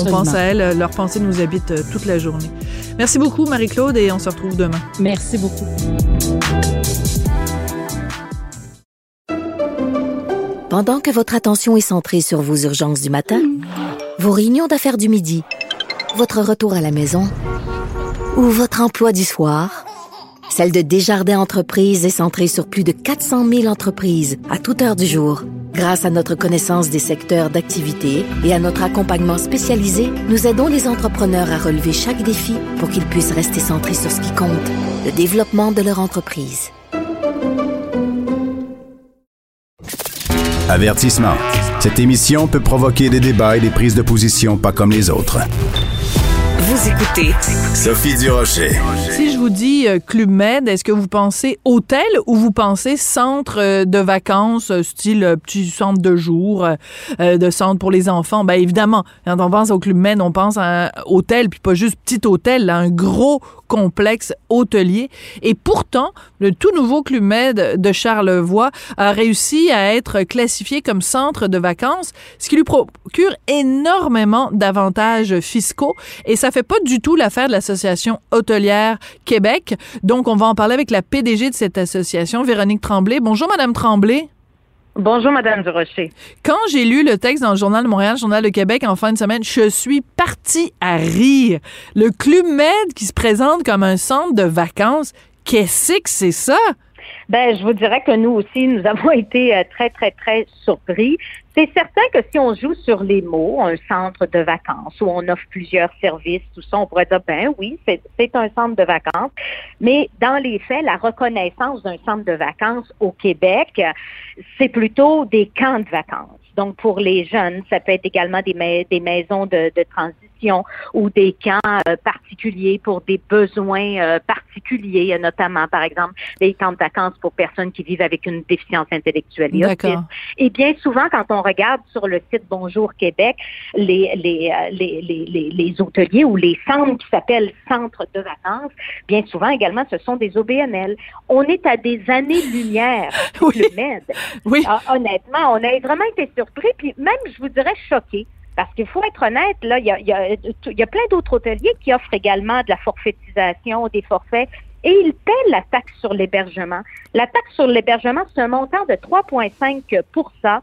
on pense à elles, leur pensée nous habite toute la journée. Merci beaucoup Marie-Claude et on se retrouve demain. Merci beaucoup. Pendant que votre attention est centrée sur vos urgences du matin, vos réunions d'affaires du midi, votre retour à la maison ou votre emploi du soir, celle de Desjardins Entreprises est centrée sur plus de 400 000 entreprises à toute heure du jour. Grâce à notre connaissance des secteurs d'activité et à notre accompagnement spécialisé, nous aidons les entrepreneurs à relever chaque défi pour qu'ils puissent rester centrés sur ce qui compte, le développement de leur entreprise. Avertissement. Cette émission peut provoquer des débats et des prises de position pas comme les autres. Vous écoutez Sophie Durocher. Si je vous dis euh, Club Med, est-ce que vous pensez hôtel ou vous pensez centre euh, de vacances, euh, style petit centre de jour, de centre pour les enfants? Ben évidemment, quand on pense au Club Med, on pense à un hôtel, puis pas juste petit hôtel, là, un gros complexe hôtelier. Et pourtant, le tout nouveau Club Med de Charlevoix a réussi à être classifié comme centre de vacances, ce qui lui procure énormément d'avantages fiscaux. Et ça fait pas du tout l'affaire de l'Association hôtelière Québec. Donc, on va en parler avec la PDG de cette association, Véronique Tremblay. Bonjour, Madame Tremblay. Bonjour, Madame Durocher. Quand j'ai lu le texte dans le Journal de Montréal, le Journal de Québec en fin de semaine, je suis partie à rire. Le Club Med qui se présente comme un centre de vacances, qu'est-ce que c'est ça? Ben, je vous dirais que nous aussi, nous avons été euh, très, très, très surpris. C'est certain que si on joue sur les mots, un centre de vacances où on offre plusieurs services, tout ça, on pourrait dire, ben oui, c'est un centre de vacances. Mais dans les faits, la reconnaissance d'un centre de vacances au Québec, c'est plutôt des camps de vacances. Donc, pour les jeunes, ça peut être également des, ma des maisons de, de transition ou des camps euh, particuliers pour des besoins euh, particuliers, notamment, par exemple, les camps de vacances pour personnes qui vivent avec une déficience intellectuelle et autisme. Et bien souvent, quand on regarde sur le site Bonjour Québec, les, les, euh, les, les, les, les hôteliers ou les centres qui s'appellent centres de vacances, bien souvent également, ce sont des OBNL. On est à des années-lumière oui. le MED. Oui. Ah, honnêtement, on a vraiment été surpris, puis même, je vous dirais, choqués. Parce qu'il faut être honnête, là, il y a, plein d'autres hôteliers qui offrent également de la forfaitisation, des forfaits, et ils paient la taxe sur l'hébergement. La taxe sur l'hébergement, c'est un montant de 3,5%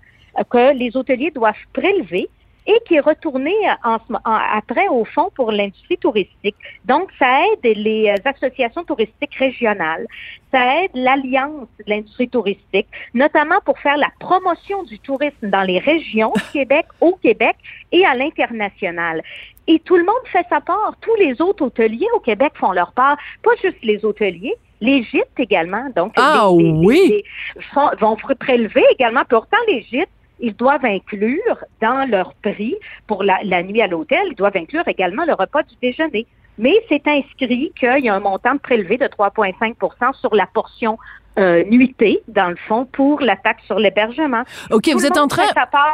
que les hôteliers doivent prélever et qui est retourné en, en, après au fond pour l'industrie touristique. Donc, ça aide les associations touristiques régionales, ça aide l'alliance de l'industrie touristique, notamment pour faire la promotion du tourisme dans les régions du Québec, au Québec et à l'international. Et tout le monde fait sa part. Tous les autres hôteliers au Québec font leur part, pas juste les hôteliers, les gîtes également. Donc, ah les, les, oui. Les, font, vont prélever également. Pourtant, les gîtes ils doivent inclure dans leur prix pour la, nuit à l'hôtel, ils doivent inclure également le repas du déjeuner. Mais c'est inscrit qu'il y a un montant prélevé de 3,5% sur la portion euh, nuitée, dans le fond, pour la taxe sur l'hébergement. OK, Tout vous êtes en train.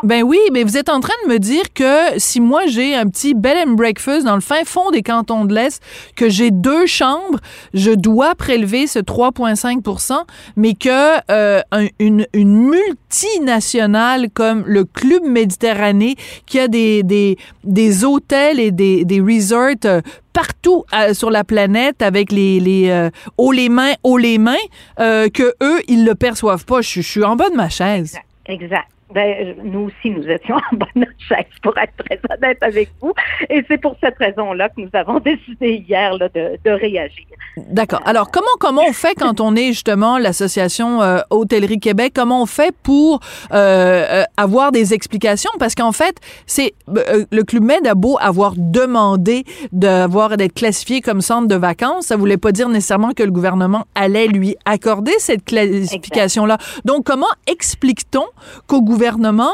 Ben oui, mais vous êtes en train de me dire que si moi j'ai un petit bed and breakfast dans le fin fond des cantons de l'Est, que j'ai deux chambres, je dois prélever ce 3,5% mais que euh, un- une, une multinationale comme le Club Méditerranée, qui a des, des, des hôtels et des, des resorts euh, partout euh, sur la planète avec les, les euh, haut les mains, haut les mains, euh, que eux, ils le perçoivent pas. Je, je suis en bas de ma chaise. Exact. Ben, nous aussi, nous étions en bonne chaise, pour être très honnête avec vous. Et c'est pour cette raison-là que nous avons décidé hier là, de, de réagir. D'accord. Alors, comment, comment on fait quand on est justement l'association euh, Hôtellerie Québec? Comment on fait pour euh, euh, avoir des explications? Parce qu'en fait, c'est euh, le Club Med a beau avoir demandé d'avoir d'être classifié comme centre de vacances, ça voulait pas dire nécessairement que le gouvernement allait lui accorder cette classification-là. Donc, comment explique-t-on qu'au gouvernement,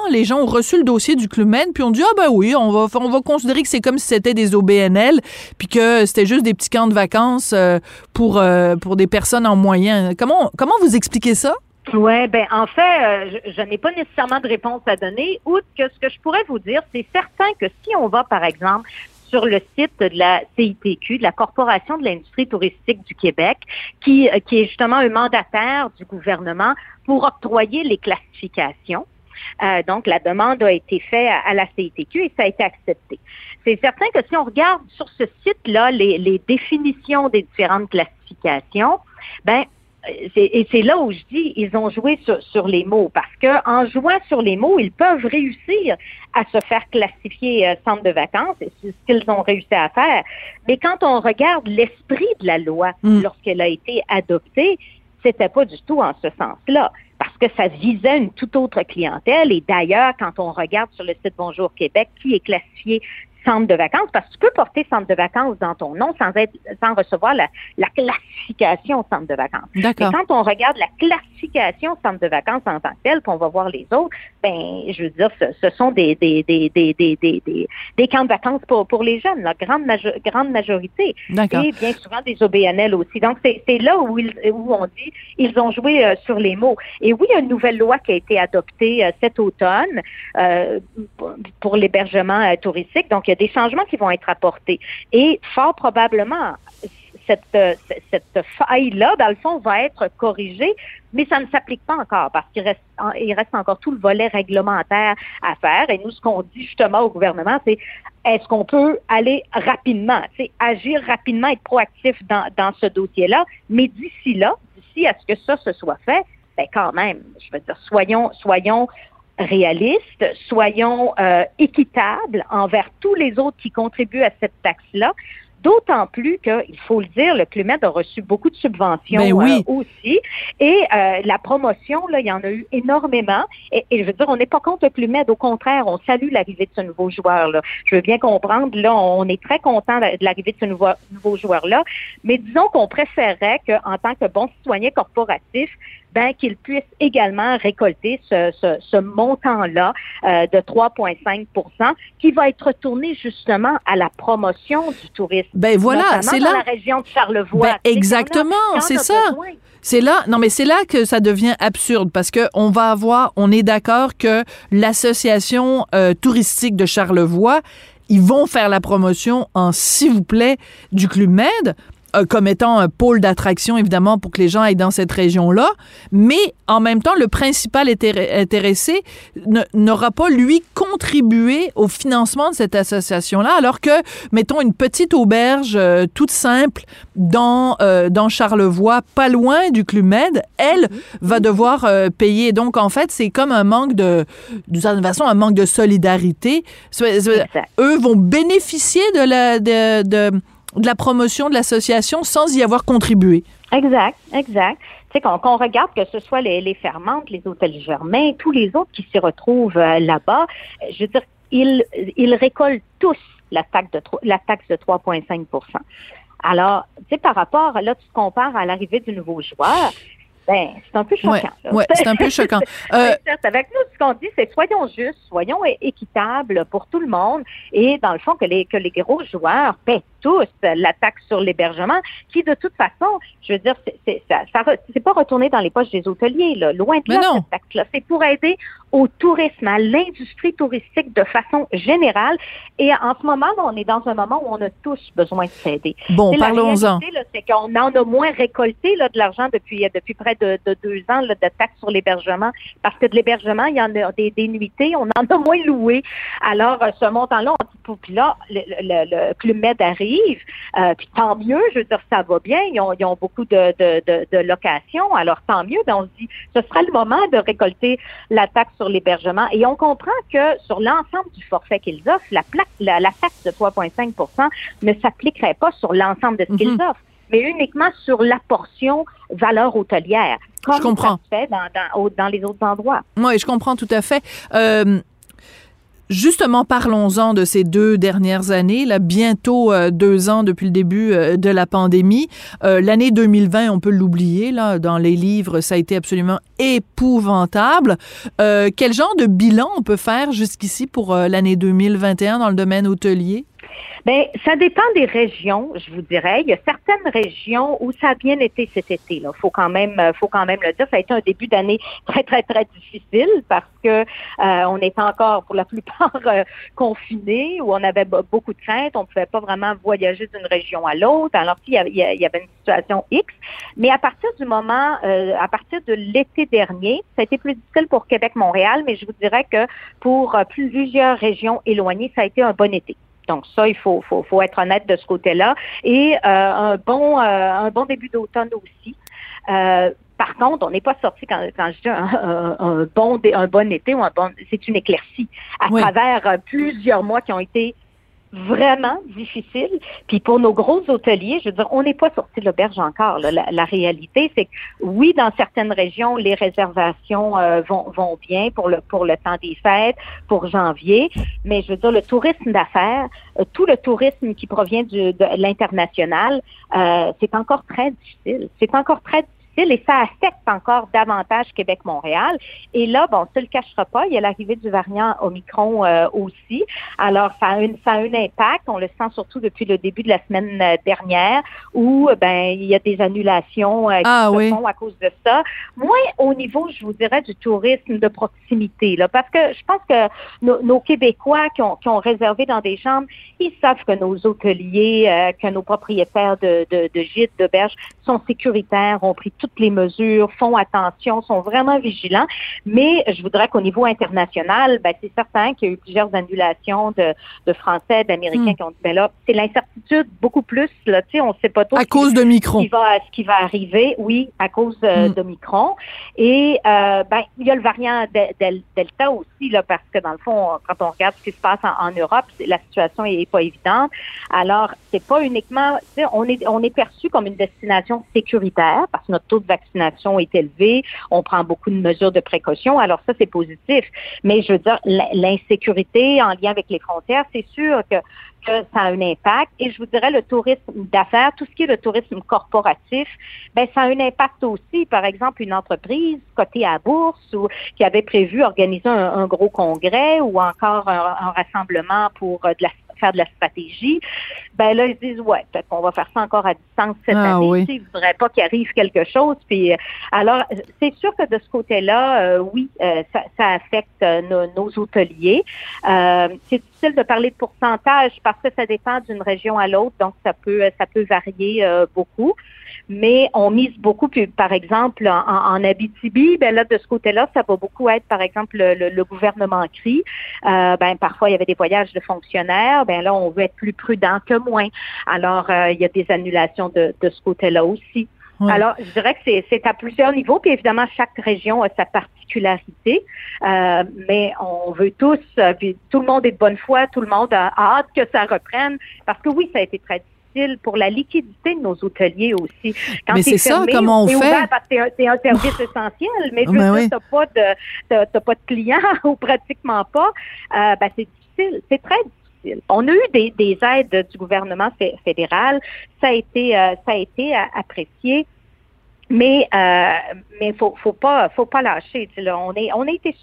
les gens ont reçu le dossier du Club Med puis on dit ah ben oui, on va on va considérer que c'est comme si c'était des OBNL puis que c'était juste des petits camps de vacances euh, pour euh, pour des personnes en moyen. Comment vous expliquez ça? Oui, ben en fait, euh, je, n'ai pas nécessairement de réponse à donner, outre que ce que je pourrais vous dire, c'est certain que si on va, par exemple, sur le site de la CITQ, de la Corporation de l'industrie touristique du Québec, qui est justement un mandataire du gouvernement pour octroyer les classifications. Euh, donc, la demande a été faite à, à la CITQ et ça a été accepté. C'est certain que si on regarde sur ce site-là les, les définitions des différentes classifications, ben c'est- et c'est là où je dis ils ont joué sur, sur les mots parce que en jouant sur les mots, ils peuvent réussir à se faire classifier euh, centre de vacances et c'est ce qu'ils ont réussi à faire. Mais quand on regarde l'esprit de la loi Mm. lorsqu'elle a été adoptée, c'était pas du tout en ce sens-là que ça visait une toute autre clientèle. Et d'ailleurs quand on regarde sur le site Bonjour Québec qui est classifié centre de vacances, parce que tu peux porter centre de vacances dans ton nom sans être sans recevoir la, la classification centre de vacances. D'accord. quand on regarde la classification centre de vacances en tant que telle, puis on va voir les autres, ben je veux dire, ce, ce sont des des, des, des, des, des, des, camps de vacances pour, pour les jeunes, la grande, majo- grande majorité. D'accord. Et bien souvent des OBNL aussi. Donc, c'est c'est là où, ils, où on dit ils ont joué euh, sur les mots. Et oui, il y a une nouvelle loi qui a été adoptée euh, cet automne euh, pour- l'hébergement euh, touristique. Donc, y a des changements qui vont être apportés. Et fort probablement, cette, euh, cette faille-là, dans le fond, va être corrigée, mais ça ne s'applique pas encore parce qu'il reste, il reste encore tout le volet réglementaire à faire. Et nous, ce qu'on dit justement au gouvernement, c'est est-ce qu'on peut aller rapidement, agir rapidement, être proactif dans, dans ce dossier-là, mais d'ici là, d'ici à ce que ça se soit fait, ben quand même, je veux dire, soyons, soyons réalistes, soyons euh, équitables envers tous les autres qui contribuent à cette taxe-là. D'autant plus que, il faut le dire, le Clumet a reçu beaucoup de subventions Ben oui. euh, aussi. Et euh, la promotion, là, il y en a eu énormément. Et, et je veux dire, on n'est pas contre le Clumet. Au contraire, on salue l'arrivée de ce nouveau joueur-là. Je veux bien comprendre, là, on est très content de de l'arrivée de ce nouveau, nouveau joueur-là. Mais disons qu'on préférerait qu'en tant que bon citoyen corporatif, ben, qu'il puisse également récolter ce, ce, ce montant-là euh, de 3,5 qui va être retourné justement à la promotion du tourisme. Ben voilà, c'est dans là. la région de Charlevoix. Ben, exactement, c'est ça. besoin. C'est là, non mais c'est là que ça devient absurde parce que on va avoir, on est d'accord que l'association euh, touristique de Charlevoix, ils vont faire la promotion en s'il vous plaît du Club Med comme étant un pôle d'attraction évidemment pour que les gens aillent dans cette région-là, mais en même temps le principal intér- intéressé n'aura pas lui contribué au financement de cette association-là, alors que mettons une petite auberge euh, toute simple dans euh, dans Charlevoix, pas loin du Club Med, elle va devoir euh, payer. Donc en fait c'est comme un manque de d'une certaine façon un manque de solidarité. Eux vont bénéficier de la de, de de la promotion de l'association sans y avoir contribué. Exact, exact. Tu sais, qu'on qu'on regarde que ce soit les, les fermentes, les hôtels Germain, tous les autres qui s'y retrouvent euh, là-bas, euh, je veux dire, ils, ils récoltent tous la taxe de, la taxe de 3,5 Alors, tu sais, par rapport, là, tu te compares à l'arrivée du nouveau joueur, ben, c'est un peu choquant. Ouais, c'est un peu choquant. Euh, avec nous, ce qu'on dit, c'est soyons justes, soyons équitables pour tout le monde et dans le fond, que les, que les gros joueurs paient tous, la taxe sur l'hébergement, qui de toute façon, je veux dire, c'est ça, ça c'est pas retourné dans les poches des hôteliers, là. loin de Mais là, non. cette taxe-là. C'est pour aider au tourisme, à l'industrie touristique de façon générale. Et en ce moment, là, on est dans un moment où on a tous besoin de s'aider. Bon, parlons-en. C'est qu'on en a moins récolté là, de l'argent depuis, depuis près de, de deux ans là, de taxes sur l'hébergement. Parce que de l'hébergement, il y en a des, des nuitées, on en a moins loué. Alors, euh, ce montant-là, on puis là, le, le, le Club Med arrive, euh, puis tant mieux, je veux dire, ça va bien, ils ont, ils ont beaucoup de, de, de, de locations, alors tant mieux, ben, on se dit, ce sera le moment de récolter la taxe sur l'hébergement. Et on comprend que sur l'ensemble du forfait qu'ils offrent, la, plaque, la, la taxe de 3,5% ne s'appliquerait pas sur l'ensemble de ce qu'ils Mhm. offrent, mais uniquement sur la portion valeur hôtelière, comme Je comprends. ça se fait dans, dans, dans les autres endroits. Oui, je comprends tout à fait. Euh, justement, parlons-en de ces deux dernières années, là, bientôt euh, deux ans depuis le début euh, de la pandémie. Euh, L'année 2020, on peut l'oublier, là, dans les livres, ça a été absolument épouvantable. Euh, quel genre de bilan on peut faire jusqu'ici pour l'année 2021 dans le domaine hôtelier? Ben, ça dépend des régions, je vous dirais. Il y a certaines régions où ça a bien été cet été. Là, faut quand même, euh, faut quand même le dire. Ça a été un début d'année très, très, très difficile parce que euh, on était encore, pour la plupart, euh, confinés, où on avait be- beaucoup de craintes. On ne pouvait pas vraiment voyager d'une région à l'autre. Alors qu'il y y avait une situation X. Mais à partir du moment, à partir de l'été dernier, ça a été plus difficile pour Québec-Montréal, mais je vous dirais que pour plusieurs régions éloignées, ça a été un bon été. Donc ça, il faut, faut, faut être honnête de ce côté-là. Et euh, un bon euh, un bon début d'automne aussi. Euh, par contre, on n'est pas sorti quand, quand je dis un, un- un bon un bon été ou un bon c'est une éclaircie à Oui. travers plusieurs mois qui ont été vraiment difficiles. Puis pour nos gros hôteliers, je veux dire, on n'est pas sorti de l'auberge encore. là. La, la réalité, c'est que oui, dans certaines régions, les réservations euh, vont, vont bien pour le pour le temps des fêtes, pour janvier. Mais je veux dire, le tourisme d'affaires, euh, tout le tourisme qui provient du, de l'international, euh, c'est encore très difficile. C'est encore très difficile et ça affecte encore davantage Québec-Montréal. Et là, bon, ça ne le cachera pas, il y a l'arrivée du variant Omicron euh, aussi. Alors, ça a, une, ça a un impact. On le sent surtout depuis le début de la semaine euh, dernière où euh, ben il y a des annulations euh, qui Ah se oui. font à cause de ça. Moins au niveau, je vous dirais, du tourisme de proximité. Là, parce que je pense que nos, nos Québécois qui ont, qui ont réservé dans des chambres, ils savent que nos hôteliers, euh, que nos propriétaires de, de, de gîtes, d'auberges sont sécuritaires, ont pris toutes les mesures, font attention, sont vraiment vigilants. Mais je voudrais qu'au niveau international, ben, c'est certain qu'il y a eu plusieurs annulations de, de Français, d'Américains Hmm. qui ont dit, ben là, c'est l'incertitude beaucoup plus, là, tu sais, on ne sait pas trop À ce qui- cause de ce qui va, ce qui va arriver, oui, à cause euh, Mm. de Micron. Et euh, ben, il y a le variant de- del- Delta aussi, là, parce que dans le fond, quand on regarde ce qui se passe en, en Europe, la situation est pas évidente. Alors, c'est pas uniquement, tu sais, on est, on est perçu comme une destination sécuritaire parce que notre taux de vaccination est élevé, on prend beaucoup de mesures de précaution. Alors ça, c'est positif. Mais je veux dire, l'insécurité en lien avec les frontières, c'est sûr que ça a un impact. Et je vous dirais, le tourisme d'affaires, tout ce qui est le tourisme corporatif, ben ça a un impact aussi. Par exemple, une entreprise cotée à bourse ou qui avait prévu organiser un, gros congrès ou encore un, un rassemblement pour euh, de la faire de la stratégie, ben là, ils disent, ouais, peut-être qu'on va faire ça encore à distance cette Ah année. oui. Tu sais, Ils ne voudraient pas qu'il arrive quelque chose. Puis, euh, alors, c'est sûr que de ce côté-là, euh, oui, euh, ça, ça affecte euh, nos, nos hôteliers. C'est difficile de parler de pourcentage parce que ça dépend d'une région à l'autre, donc ça peut ça peut varier beaucoup. Mais on mise beaucoup, puis, par exemple, en, en Abitibi, ben là, de ce côté-là, ça va beaucoup être, par exemple, le, le- le gouvernement. Euh, ben, parfois, il y avait des voyages de fonctionnaires. Ben là, on veut être plus prudent que moins. Alors, euh, il y a des annulations de, de ce côté-là aussi. Alors, je dirais que c'est- à plusieurs niveaux, puis évidemment, chaque région a sa particularité, Euh, mais on veut tous, euh, puis tout le monde est de bonne foi, tout le monde a hâte que ça reprenne, parce que oui, ça a été très difficile pour la liquidité de nos hôteliers aussi. Quand Mais c'est ça, comment on fait? ouvert parce que c'est un, service essentiel, mais veux Ben oui. t'as pas de pas de clients ou pratiquement pas, euh, ben c'est difficile, c'est très difficile. On a eu des, des aides du gouvernement fé- fédéral, ça a été euh, ça a été apprécié. Mais euh, mais faut faut pas faut pas lâcher. tu sais, Là. On est on a été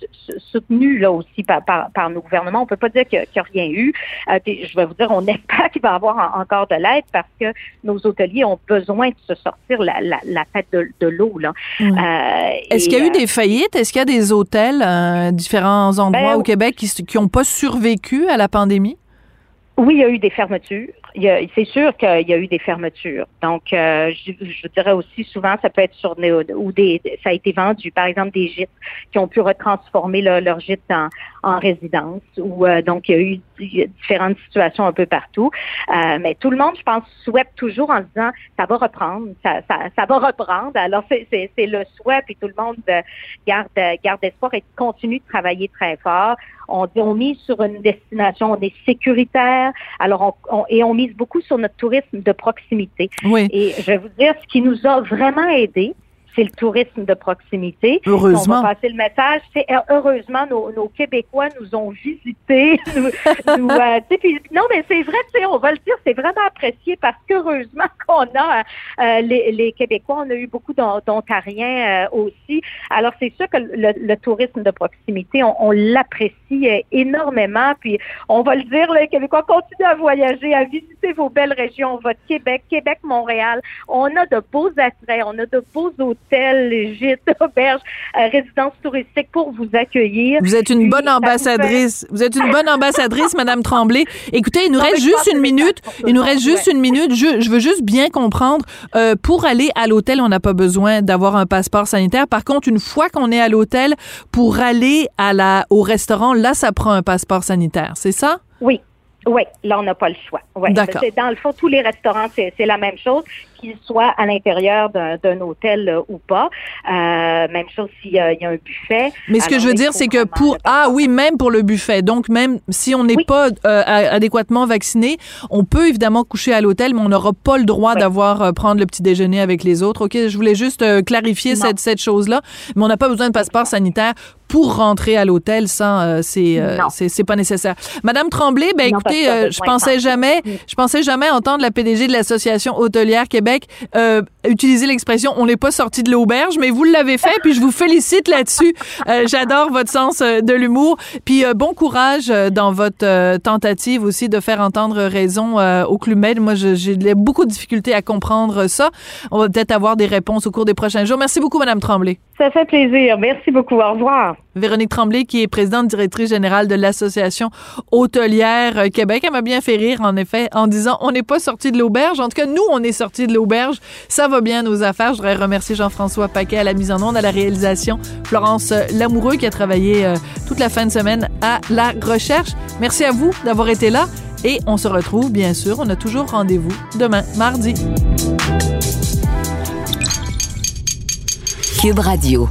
soutenu là aussi par, par, par nos gouvernements. On peut pas dire qu'il n'y a, rien eu. Euh, je vais vous dire, on espère qu'il va y avoir en- encore de l'aide parce que nos hôteliers ont besoin de se sortir la, la, la tête de, de l'eau là. Euh, Est-ce qu'il y a eu des faillites? Est-ce qu'il y a des hôtels, différents endroits Ben, au Québec qui n'ont pas survécu à la pandémie? Oui, il y a eu des fermetures. C'est sûr qu'il y a eu des fermetures. Donc, euh, je, je dirais aussi souvent, ça peut être sur des, ou des, ça a été vendu, par exemple des gîtes qui ont pu retransformer leur gîte en, en résidence. Ou euh, donc, il y a eu il y a différentes situations un peu partout. Euh, mais tout le monde, je pense, souhaite toujours en se disant, ça va reprendre, ça, ça, ça va reprendre. Alors, c'est- c'est c'est le souhait, puis tout le monde euh, garde, garde espoir et continue de travailler très fort. On, on mise sur une destination, on est sécuritaire. Alors, on, on- et on mise beaucoup sur notre tourisme de proximité. Oui. Et je vais vous dire, ce qui nous a vraiment aidé, c'est le tourisme de proximité. Heureusement. On va passer le message. C'est euh, heureusement nos, nos Québécois nous ont visités. nous, nous, euh, non, mais c'est vrai, tu sais, on va le dire, c'est vraiment apprécié parce qu'heureusement qu'on a euh, les, les Québécois, on a eu beaucoup d'On- d'Ontariens euh, aussi. Alors c'est sûr que le, le tourisme de proximité, on, on l'apprécie énormément. Puis on va le dire, les Québécois, continuez à voyager, à visiter vos belles régions, votre Québec, Québec, Montréal. On a de beaux attraits, on a de beaux hôtels, gîtes, auberges, euh, résidences touristiques pour vous accueillir. Vous êtes une Puis, bonne ça vous fait- ambassadrice. Vous êtes une bonne ambassadrice, Madame Tremblay. Écoutez, il nous Non, reste juste une minute. Il nous reste juste ouais. une minute. Je, je veux juste bien comprendre. euh, pour aller à l'hôtel, on n'a pas besoin d'avoir un passeport sanitaire. Par contre, une fois qu'on est à l'hôtel, pour aller à la, au restaurant, là, ça prend un passeport sanitaire. C'est ça? Oui. Oui, là, on n'a pas le choix. Ouais. Dans le fond, tous les restaurants, c'est la même chose, qu'ils soient à l'intérieur d'un hôtel euh, ou pas. Euh, même chose s'il y, a il y a un buffet. Mais ce que je veux dire, c'est que pour ah oui, même pour le buffet. Donc même si on n'est Oui. pas euh, adéquatement vacciné, on peut évidemment coucher à l'hôtel, mais on n'aura pas le droit Oui. d'avoir euh, prendre le petit déjeuner avec les autres. Ok, je voulais juste clarifier Non. cette cette chose là. Mais on n'a pas besoin de passeport sanitaire pour rentrer à l'hôtel. Ça, euh, c'est euh, c'est pas nécessaire. Madame Tremblay, ben Non, écoutez, qu'il euh, je pensais jamais, Mm. je pensais jamais entendre la PDG de l'association hôtelière Québec euh, utiliser l'expression "on n'est pas sorti de l'auberge", mais vous l'avez fait, puis je vous félicite là-dessus. Euh, J'adore votre sens euh, de l'humour, puis bon courage dans votre tentative aussi de faire entendre raison au Club Med. Moi, j'ai beaucoup de difficultés à comprendre ça. On va peut-être avoir des réponses au cours des prochains jours. Merci beaucoup, Madame Tremblay. Ça fait plaisir. Merci beaucoup. Au revoir. Véronique Tremblay, qui est présidente directrice générale de l'Association hôtelière euh, Québec. Elle m'a bien fait rire, en effet, en disant on n'est pas sorti de l'auberge. En tout cas, nous, on est sorti de l'auberge. Ça va bien, nos affaires. Je voudrais remercier Jean-François Paquet à la mise en onde, à la réalisation. Florence euh, Lamoureux, qui a travaillé euh, toute la fin de semaine à la recherche. Merci à vous d'avoir été là. Et on se retrouve, bien sûr. On a toujours rendez-vous demain, mardi. Cube Radio.